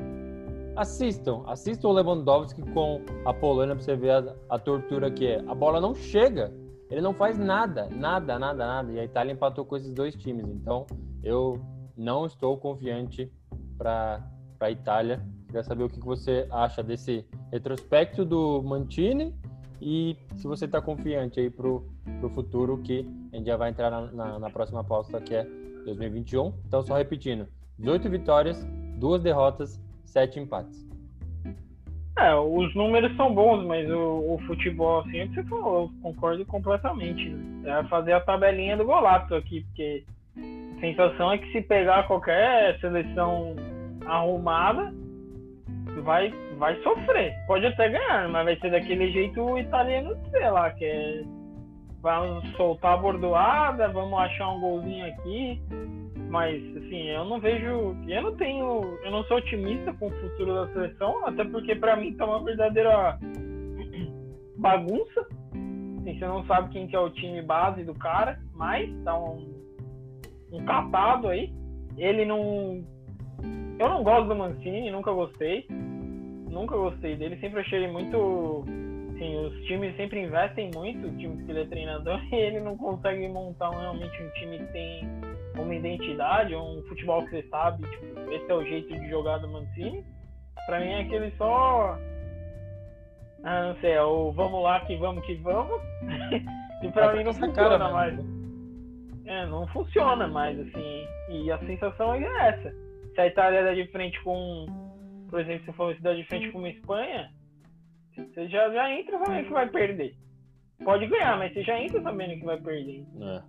Assistam, assistam o Lewandowski com a Polônia pra você ver a, a tortura que é. A bola não chega. Ele não faz nada, nada, nada, nada. E a Itália empatou com esses dois times. Então, eu não estou confiante para a Itália. Queria saber o que você acha desse retrospecto do Mantini e se você está confiante aí para o futuro, que a gente já vai entrar na, na, na, próxima pauta, que é 2021. Então, só repetindo: 18 vitórias, duas derrotas, sete empates. É, os números são bons, mas o, o futebol, assim, é o que você falou, concordo completamente. É fazer a tabelinha do golato aqui, porque a sensação é que se pegar qualquer seleção arrumada, vai, vai sofrer. Pode até ganhar, mas vai ser daquele jeito italiano, sei lá, que é. Vamos soltar a bordoada, vamos achar um golzinho aqui. Mas, assim, eu não vejo. Eu não tenho. Eu não sou otimista com o futuro da seleção, até porque para mim tá uma verdadeira [clears throat] bagunça. Assim, você não sabe quem que é o time base do cara, mas tá um, um aí. Ele não eu não gosto do Mancini, nunca gostei. Nunca gostei dele, sempre achei ele muito. Assim, os times sempre investem muito, os times que ele é treinador, [laughs] e ele não consegue montar realmente um time que tem uma identidade, um futebol que você sabe, tipo, esse é o jeito de jogar do Mancini. Pra mim é aquele só. Ah, não sei, é o vamos lá que vamos que vamos. [laughs] e pra mim não funciona mais. É, não funciona mais, assim. E a sensação é essa se a Itália dá de frente com, por exemplo, se for dar de frente com uma Espanha, você já, já entra sabendo que vai perder. Pode ganhar, mas você já entra sabendo que vai perder. É.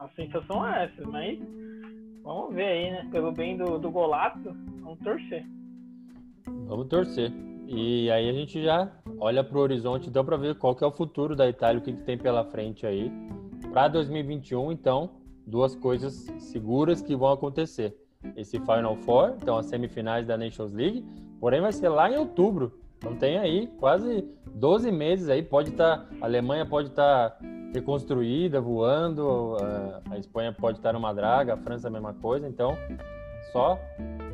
A sensação é essa, mas vamos ver aí, né? Pelo bem do, do golato, vamos torcer. Vamos torcer. E aí a gente já olha para o horizonte, então, para ver qual que é o futuro da Itália, o que, que tem pela frente aí. Para 2021, então, duas coisas seguras que vão acontecer esse Final Four, então as semifinais da Nations League, porém vai ser lá em outubro. Então tem aí quase 12 meses aí, pode estar, tá, a Alemanha pode estar tá reconstruída, voando, a Espanha pode estar numa draga, a França a mesma coisa, então só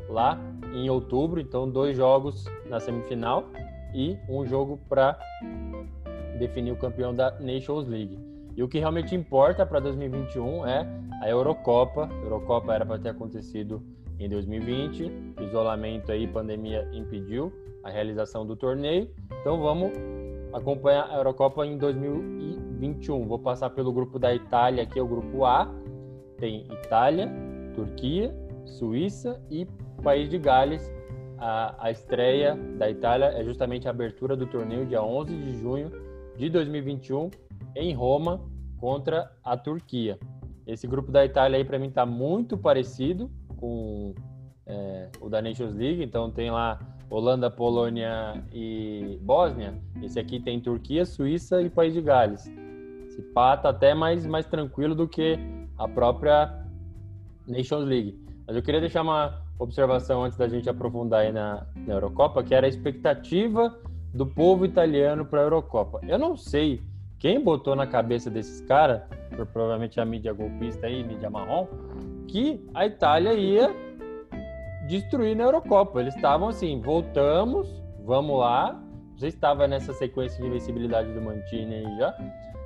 lá em outubro, então dois jogos na semifinal e um jogo para definir o campeão da Nations League. E o que realmente importa para 2021 é a Eurocopa. A Eurocopa era para ter acontecido em 2020, isolamento aí, pandemia impediu a realização do torneio. Então vamos acompanhar a Eurocopa em 2021. Vou passar pelo grupo da Itália, aqui é o grupo A. Tem Itália, Turquia, Suíça e País de Gales. a, a estreia da Itália é justamente a abertura do torneio dia 11 de junho de 2021 em Roma contra a Turquia. Esse grupo da Itália aí para mim está muito parecido com é, o da Nations League, então tem lá Holanda, Polônia e Bósnia. Esse aqui tem Turquia, Suíça e País de Gales. Esse pá tá até mais, mais tranquilo do que a própria Nations League. Mas eu queria deixar uma observação antes da gente aprofundar aí na, na Eurocopa, que era a expectativa do povo italiano para a Eurocopa. Eu não sei quem botou na cabeça desses caras, provavelmente a mídia golpista aí, mídia marrom, que a Itália ia destruir na Eurocopa. Eles estavam assim, voltamos, vamos lá. Já estava nessa sequência de invencibilidade do Mantini aí já.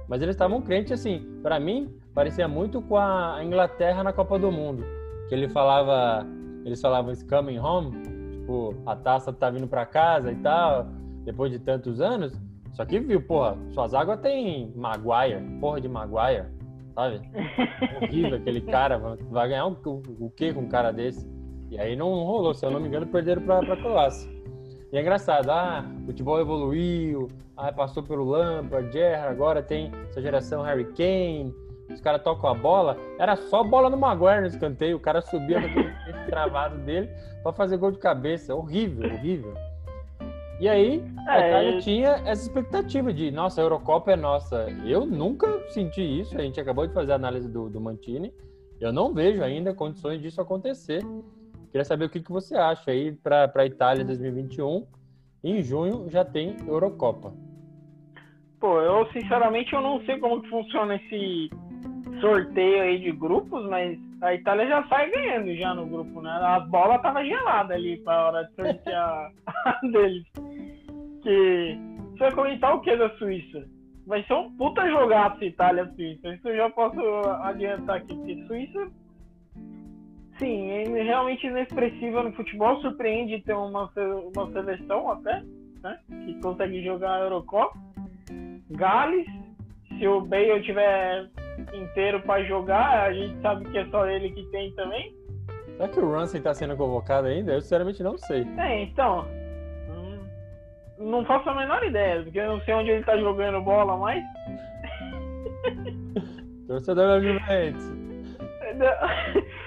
Mas eles estavam crentes assim, para mim parecia muito com a Inglaterra na Copa do Mundo, que ele falava, eles falavam it's coming home, tipo, a taça tá vindo para casa e tal, depois de tantos anos. Só que viu, porra, suas águas tem Maguire, porra de Maguire, sabe? [laughs] Horrível aquele cara, vai ganhar o, o, o que com um cara desse? E aí não rolou, se eu não me engano, perderam para a Croácia. E é engraçado, ah, o futebol evoluiu, ah, passou pelo Lampard, Gerrard, agora tem essa geração Harry Kane, os caras tocam a bola, era só bola no Maguire no escanteio, o cara subia com aquele travado dele para fazer gol de cabeça, horrível, horrível. E aí, a é, Itália tinha essa expectativa de, nossa, a Eurocopa é nossa. Eu nunca senti isso, a gente acabou de fazer a análise do, do Mantini, eu não vejo ainda condições disso acontecer. Queria saber o que, que você acha aí para a Itália 2021. Em junho já tem Eurocopa. Pô, eu sinceramente eu não sei como que funciona esse sorteio aí de grupos, mas a Itália já sai ganhando já no grupo, né? A bola tava gelada ali para hora de sortear [laughs] deles. Que você vai comentar o que da Suíça? Vai ser um puta jogaço Itália-Suíça. Isso eu já posso adiantar aqui, porque Suíça Sim, é realmente inexpressiva no futebol, surpreende ter uma, uma seleção até, né? Que consegue jogar a Eurocopa. Gales, se o Bale tiver inteiro para jogar, a gente sabe que é só ele que tem também. Será que o Ramsey está sendo convocado ainda? Eu sinceramente não sei. É, então. Hum, não faço a menor ideia, porque eu não sei onde ele está jogando bola mais. [laughs] Torcedor da Juventus. [laughs]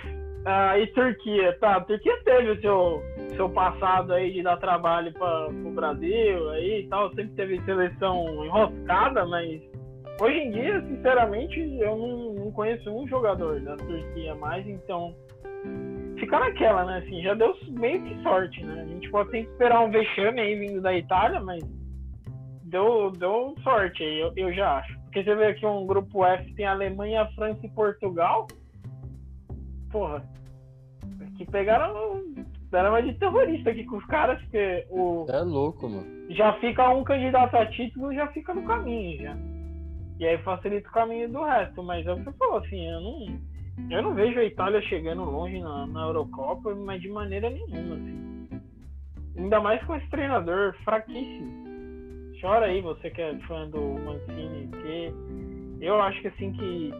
Ah, e Turquia, tá, a Turquia teve o seu, seu passado aí de dar trabalho para o Brasil aí e tal, sempre teve seleção enroscada, mas hoje em dia, sinceramente, eu não, não conheço um jogador da Turquia mais, então fica naquela, né? Assim, já deu meio que sorte, né? A gente pode sempre esperar um vexame aí vindo da Itália, mas deu, deu sorte aí, eu, eu já acho. Porque você vê aqui um grupo F tem Alemanha, França e Portugal porra, que pegaram deram uma de terrorista aqui com os caras, porque o. É louco, mano. Já fica um candidato a título, já fica no caminho já. E aí facilita o caminho do resto. Mas é o que você falou, assim, eu não. Eu não vejo a Itália chegando longe na, na Eurocopa, mas de maneira nenhuma, assim. Ainda mais com esse treinador fraquíssimo. Chora aí, você que é fã do Mancini, que eu acho que assim que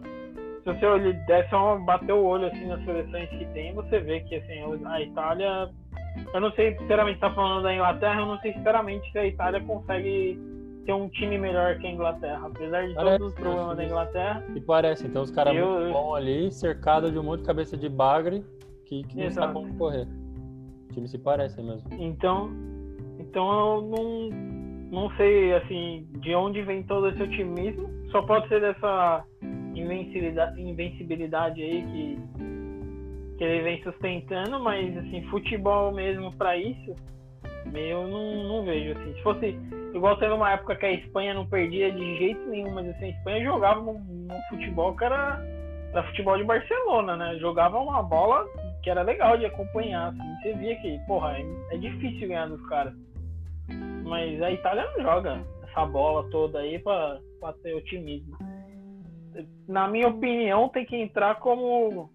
se você der só bater o olho assim nas seleções que tem, você vê que assim, a Itália. Eu não sei, sinceramente, tá falando da Inglaterra, eu não sei sinceramente se a Itália consegue ter um time melhor que a Inglaterra, apesar de parece, todos os problemas da Inglaterra. E parece, então os caras eu... muito bons ali, cercado de um monte de cabeça de bagre que, que não sabe como correr. O time se parece mesmo. Então, então eu não, não sei assim de onde vem todo esse otimismo. Só pode ser dessa invencibilidade, invencibilidade aí que, que ele vem sustentando, mas assim, futebol mesmo para isso, eu não, não vejo assim. Se fosse igual teve uma época que a Espanha não perdia de jeito nenhum, mas assim, a Espanha jogava um, um futebol que era, era futebol de Barcelona, né? Jogava uma bola que era legal de acompanhar, assim. Você via que, porra, é, é difícil ganhar dos caras. Mas a Itália não joga essa bola toda aí para ter otimismo na minha opinião, tem que entrar como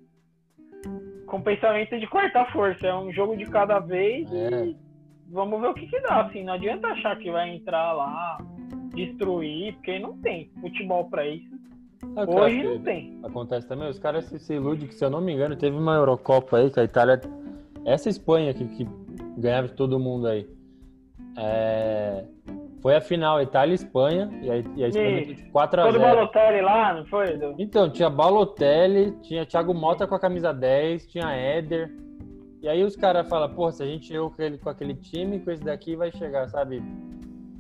com pensamento de quarta força. É um jogo de cada vez é. e vamos ver o que, que dá. Assim, não adianta achar que vai entrar lá, destruir, porque não tem futebol para isso. É, Hoje não tem. Acontece também, os caras se, se iludem que, se eu não me engano, teve uma Eurocopa aí que a Itália. Essa Espanha que, que ganhava de todo mundo aí. É, foi a final Itália e Espanha, e a, e a Espanha E 4 a Todo 0 Balotelli lá, não foi? Então, tinha Balotelli, tinha Thiago Mota com a camisa 10, tinha Éder. E aí os caras falam, porra, se a gente eu com, ele, com aquele time, com esse daqui vai chegar, sabe?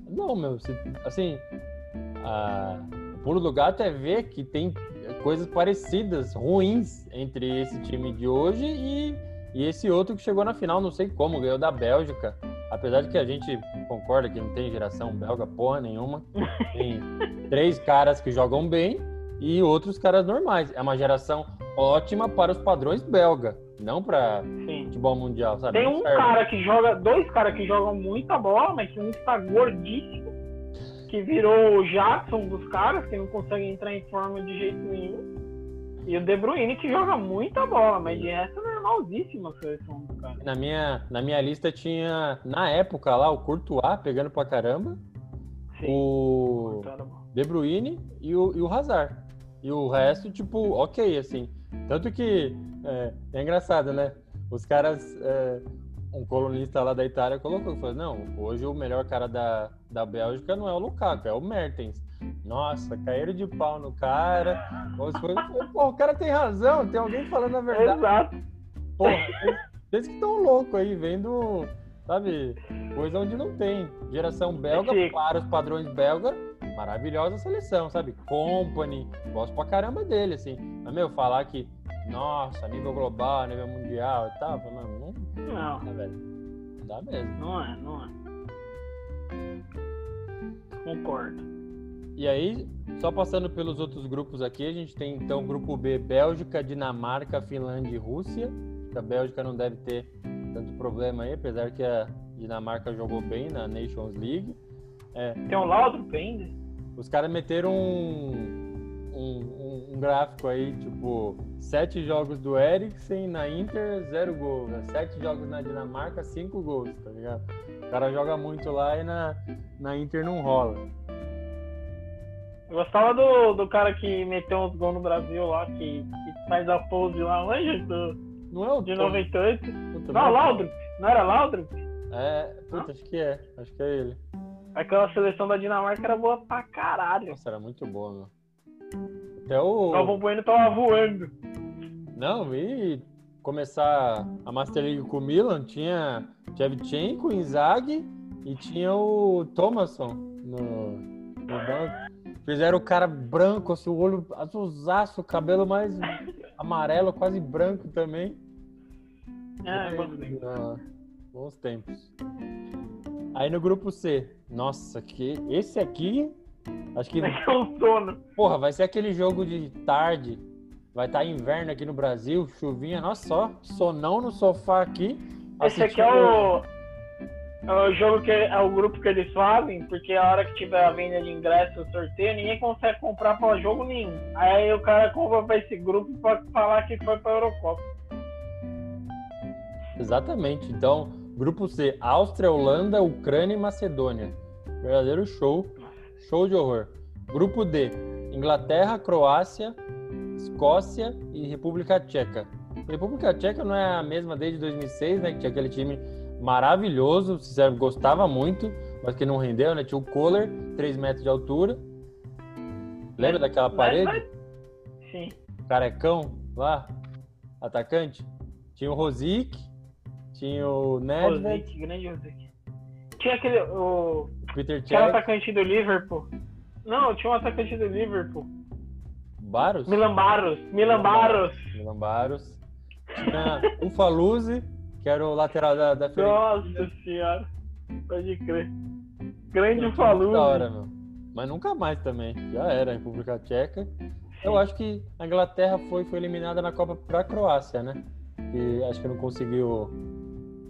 Não, meu, se- assim, a, o pulo do gato é ver que tem coisas parecidas, ruins, entre esse time de hoje e, e esse outro que chegou na final, não sei como, ganhou da Bélgica. Apesar de que a gente concorda que não tem geração belga porra nenhuma. Tem [laughs] três caras que jogam bem e outros caras normais. É uma geração ótima para os padrões belga, não para futebol mundial, sabe? Tem Não um cara que joga, dois caras que jogam muita bola, mas que um está gordíssimo, que virou o Jackson dos caras, que não consegue entrar em forma de jeito nenhum. E o De Bruyne que joga muita bola, mas resto é normalzíssima a seleção dos caras. Na minha, na minha lista tinha, na época lá, o Courtois pegando pra caramba, Sim. o. De Bruyne e o, e o Hazard. E o resto, tipo, ok, assim. Tanto que é, é engraçado, né? Os caras, é, um colunista lá da Itália colocou, falou, não, hoje o melhor cara da, da Bélgica não é o Lukaku, é o Mertens. Nossa, caíram de pau no cara. [laughs] Coisas- Pô, o cara tem razão, tem alguém falando a verdade. Exato. Porra, vocês que estão loucos aí, vendo, sabe, coisa onde não tem. Geração belga, Esse- para os padrões belga, maravilhosa seleção, sabe? Company, gosto pra caramba dele, assim. Mas, meu, falar que, nossa, nível global, nível mundial e tal, mano, não Não, dá, velho. Não dá mesmo. não é, não é. Concordo. E aí, só passando pelos outros grupos aqui, a gente tem então grupo B, Bélgica, Dinamarca, Finlândia e Rússia. A Bélgica não deve ter tanto problema aí, apesar que a Dinamarca jogou bem na Nations League. Tem o Laudrup ainda? Os caras meteram um, um, um- um gráfico aí, tipo, sete jogos do Eriksen na Inter, zero gols. né? Sete jogos na Dinamarca, cinco gols, tá ligado? O cara joga muito lá e na, na Inter não rola. Eu gostava do, do cara que meteu uns gols no Brasil lá, que, que faz a pose lá, manja, do, Não é o de Tom- 98. Puta, Não, mas- Laudrup. Não era Laudrup? É, puta, acho que é. Acho que é ele. Aquela seleção da Dinamarca era boa pra caralho. Nossa, era muito bom, meu. Até o. O Galvão Bueno tava voando. Não, e começar a Master League com o Milan, tinha Shevchenko, Inzaghi e tinha o Thomasson no, no banco. Fizeram o cara branco, assim, o olho azulzaço, o cabelo mais amarelo, quase branco também. É, gostei. Ah, bons tempos. Aí no grupo C, nossa, que esse aqui, acho que ser um sono. Porra, vai ser aquele jogo de tarde. Vai estar inverno aqui no Brasil, chuvinha, nossa só, sonão no sofá aqui. Esse aqui é o, é o jogo que é o grupo que eles fazem, porque a hora que tiver a venda de ingresso, sorteio, ninguém consegue comprar pra jogo nenhum. Aí o cara compra pra esse grupo pra falar que foi pra Eurocopa. Exatamente. Então, grupo C, Áustria, Holanda, Ucrânia e Macedônia. Verdadeiro show. Show de horror. Grupo D, Inglaterra, Croácia, Escócia e República Tcheca. República Tcheca não é a mesma desde 2006, né? Que tinha aquele time maravilhoso, sincero, gostava muito, mas que não rendeu, né? Tinha o Kohler, 3 metros de altura. Lembra daquela parede? mas- Sim. Carecão lá, atacante. Tinha o Rosic, tinha o Nedved, Rosic, grande Rosic. Tinha aquele. O, Peter aquele Cech, atacante do Liverpool. Não, tinha um atacante do Liverpool. Barros, Milan Barros. Milan Barros. Milan Barros. Tinha o Faluzzi, que era o lateral da, da Fiorentina. Nossa senhora. Pode crer. Grande Faluz. Da hora, meu. Mas nunca mais também. Já era a República Tcheca. Eu acho que a Inglaterra foi, foi eliminada na Copa pra Croácia, né? E acho que não conseguiu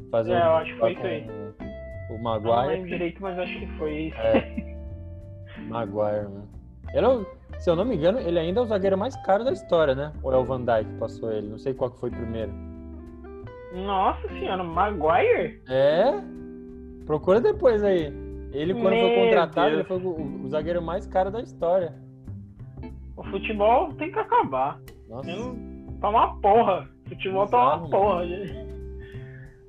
fazer É, eu acho que foi isso aí. O Eu não Maguire. lembro direito, mas acho que foi isso. É. Maguire, mano. Ele é o- se eu não me engano, ele ainda é o zagueiro mais caro da história, né? Ou é o Van Dijk que passou ele? Não sei qual que foi primeiro. Nossa senhora, Maguire? É? Procura depois aí. Ele, quando foi Meu contratado, ele Deus. foi o, o zagueiro mais caro da história. O futebol tem que acabar. Nossa, Eu Tá uma porra. O futebol tá Bizarro, uma porra. gente.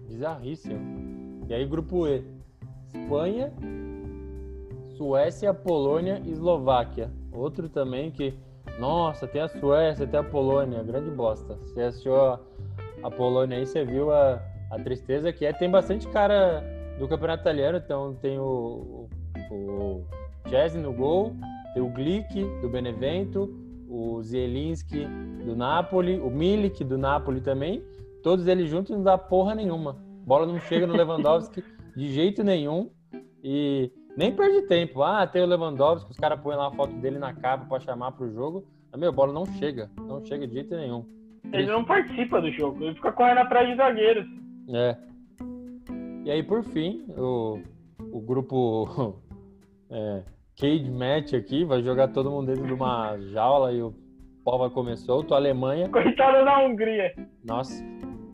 bizarríssimo. E aí, grupo E: Espanha, Suécia, Polônia e Eslováquia. Outro também que, nossa, tem a Suécia, tem a Polônia, grande bosta. Você assistiu a, a Polônia aí, você viu a, a tristeza que é. Tem bastante cara do campeonato italiano, então tem o, o, Chesney no gol, tem o Glick do Benevento, o Zielinski do Napoli, o Milik do Napoli também. Todos eles juntos não dá porra nenhuma. Bola não chega no Lewandowski [laughs] de jeito nenhum e nem perde tempo. Ah, tem o Lewandowski, os caras põem lá a foto dele na capa para chamar pro jogo. A meu, bola não chega, não chega de jeito nenhum. Ele não participa do jogo, ele fica correndo atrás de zagueiros. É. E aí, por fim, o, o grupo [laughs] é, Cage Match aqui vai jogar todo mundo dentro de uma jaula e o pau vai comer solto. A Alemanha. Coitado da Hungria. Nossa.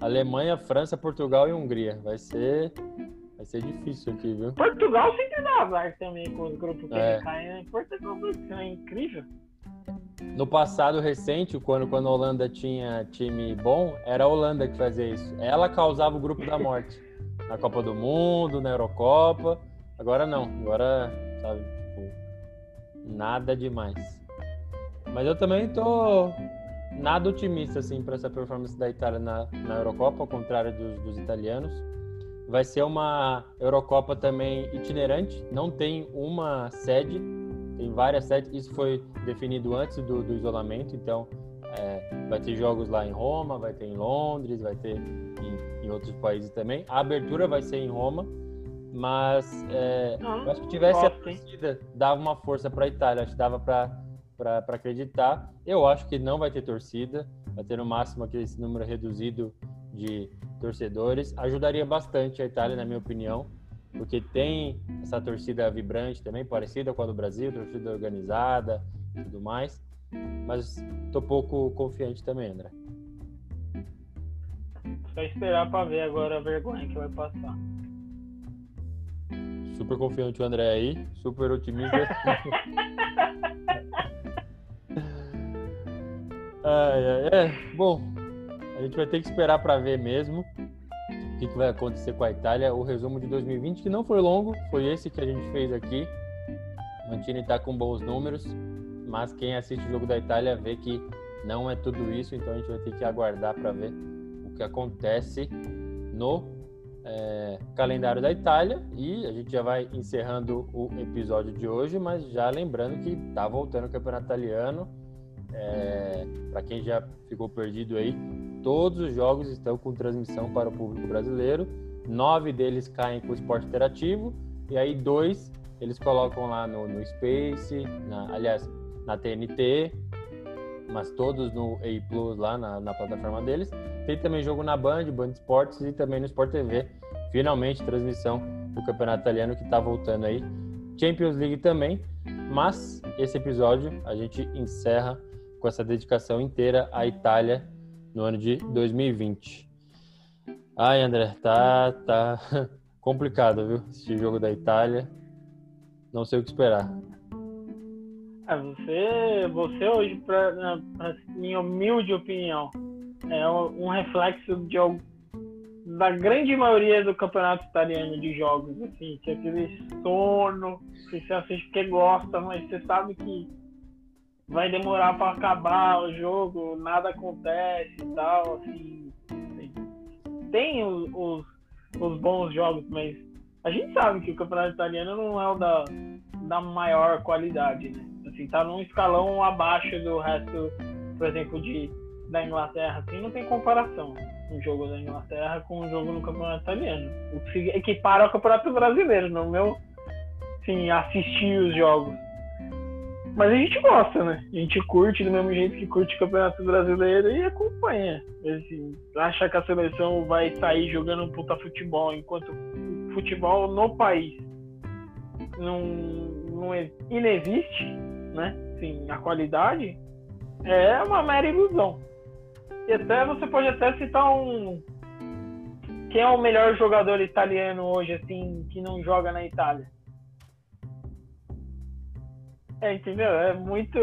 Alemanha, França, Portugal e Hungria. Vai ser. Vai ser difícil aqui, viu? Portugal sempre dá azar também com os grupos que é. caem. Né? Portugal é incrível. No passado recente, quando, quando a Holanda tinha time bom, era a Holanda que fazia isso. Ela causava o grupo da morte. Na Copa do Mundo, na Eurocopa. Agora não. Agora, sabe, tipo, nada demais. Mas eu também tô nada otimista assim para essa performance da Itália na, na Eurocopa, ao contrário dos, dos italianos. Vai ser uma Eurocopa também itinerante, não tem uma sede, tem várias sedes. Isso foi definido antes do, do isolamento, então é, vai ter jogos lá em Roma, vai ter em Londres, vai ter em, em outros países também. A abertura vai ser em Roma, mas é, ah, acho que tivesse a torcida, dava uma força para a Itália, acho que dava para acreditar. Eu acho que não vai ter torcida, vai ter no máximo aquele número reduzido de torcedores. Ajudaria bastante a Itália, na minha opinião, porque tem essa torcida vibrante também, parecida com a do Brasil, torcida organizada e tudo mais. Mas tô pouco confiante também, André. Só esperar para ver agora a vergonha que vai passar. Super confiante o André aí, super otimista. [laughs] Ai, ai, é, bom, a gente vai ter que esperar para ver mesmo o que, que, vai acontecer com a Itália. O resumo de 2020, que não foi longo, foi esse que a gente fez aqui. O Mantini está com bons números, mas quem assiste o jogo da Itália vê que não é tudo isso, então a gente vai ter que aguardar para ver o que acontece no é, calendário da Itália. E a gente já vai encerrando o episódio de hoje, mas já lembrando que está voltando o campeonato italiano é, para quem já ficou perdido aí, todos os jogos estão com transmissão para o público brasileiro. Nove deles caem com o esporte interativo e aí dois eles colocam lá no, no Space, na, aliás, na TNT, mas todos no A Plus lá na, na, plataforma deles. Tem também jogo na Band, Band Esportes e também no Sport TV. Finalmente transmissão do Campeonato Italiano que está voltando aí. Champions League também. Mas esse episódio a gente encerra com essa dedicação inteira à Itália no ano de 2020. Ai, André, tá, tá [laughs] complicado, viu? Esse jogo da Itália. Não sei o que esperar. É, você, você hoje, para minha humilde opinião, é um reflexo de da grande maioria do campeonato italiano de jogos, assim, que é aquele sono, que você assiste porque gosta, mas você sabe que vai demorar para acabar o jogo, nada acontece e tal, assim. Tem os, os, os, bons jogos, mas a gente sabe que o campeonato italiano não é o da, da maior qualidade, né? Assim, tá num escalão abaixo do resto, por exemplo, de, da Inglaterra, assim, não tem comparação um jogo da Inglaterra com um jogo no campeonato italiano. O que equipara ao campeonato brasileiro, no meu, assim, assistir os jogos. Mas a gente gosta, né? A gente curte do mesmo jeito que curte o Campeonato Brasileiro e acompanha. Assim, acha que a seleção vai sair jogando um puta futebol, enquanto o futebol no país não, não inexiste, né? Assim, a qualidade é uma mera ilusão. E até você pode até citar um. Quem é o melhor jogador italiano hoje, assim, que não joga na Itália? É, entendeu? É muito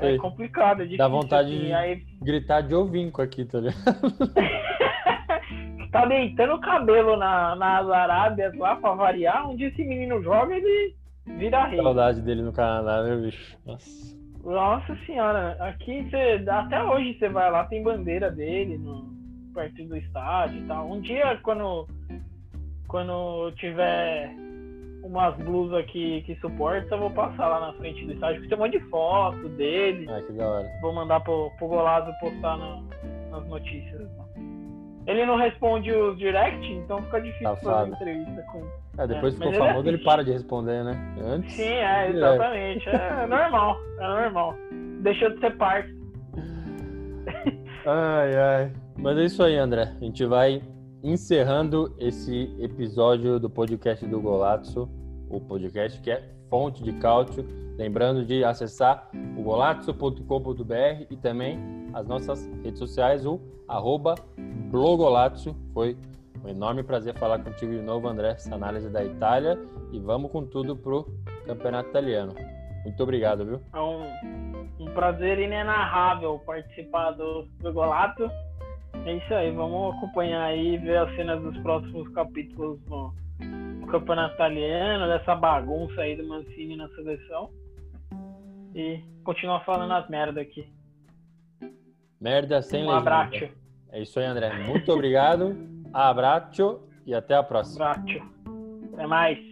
é complicado. É difícil, Dá vontade assim, de aí... gritar de ovinco aqui, tá ligado? [laughs] tá deitando o cabelo na, nas Arábias lá pra variar. Onde esse menino joga, ele vira rei. Saudade dele no Canadá, meu bicho? Nossa. Nossa senhora, aqui você, até hoje você vai lá, tem bandeira dele no, perto do estádio e tal. Um dia, quando, quando tiver umas blusas aqui que suportam, eu vou passar lá na frente do estádio, porque tem um monte de foto dele. Ah, que da hora. Vou mandar pro, pro Golazo postar nas notícias. Ele não responde os direct, então fica difícil Safado. fazer entrevista com É, depois É, ficou mas ele famoso, ele, para de responder, né? Antes. Sim, é, exatamente. É, [laughs] normal, é normal. Deixou de ser parte. Ai, ai. Mas é isso aí, André. A gente vai encerrando esse episódio do podcast do Golazzo, o podcast que é fonte de cálcio. Lembrando de acessar o golazzo.com.br e também as nossas redes sociais, o arroba blogolazzo. Foi um enorme prazer falar contigo de novo, André, essa análise da Itália. E vamos com tudo pro campeonato italiano. Muito obrigado, viu? É um, um prazer inenarrável participar do, do Golato. É isso aí, vamos acompanhar aí, ver as cenas dos próximos capítulos no, no campeonato italiano, dessa bagunça aí do Mancini na seleção. E continuar falando as merda aqui. Merda sem Um legenda. abraço. É isso aí, André. Muito obrigado. Abraço e até a próxima. Abraço. Até mais.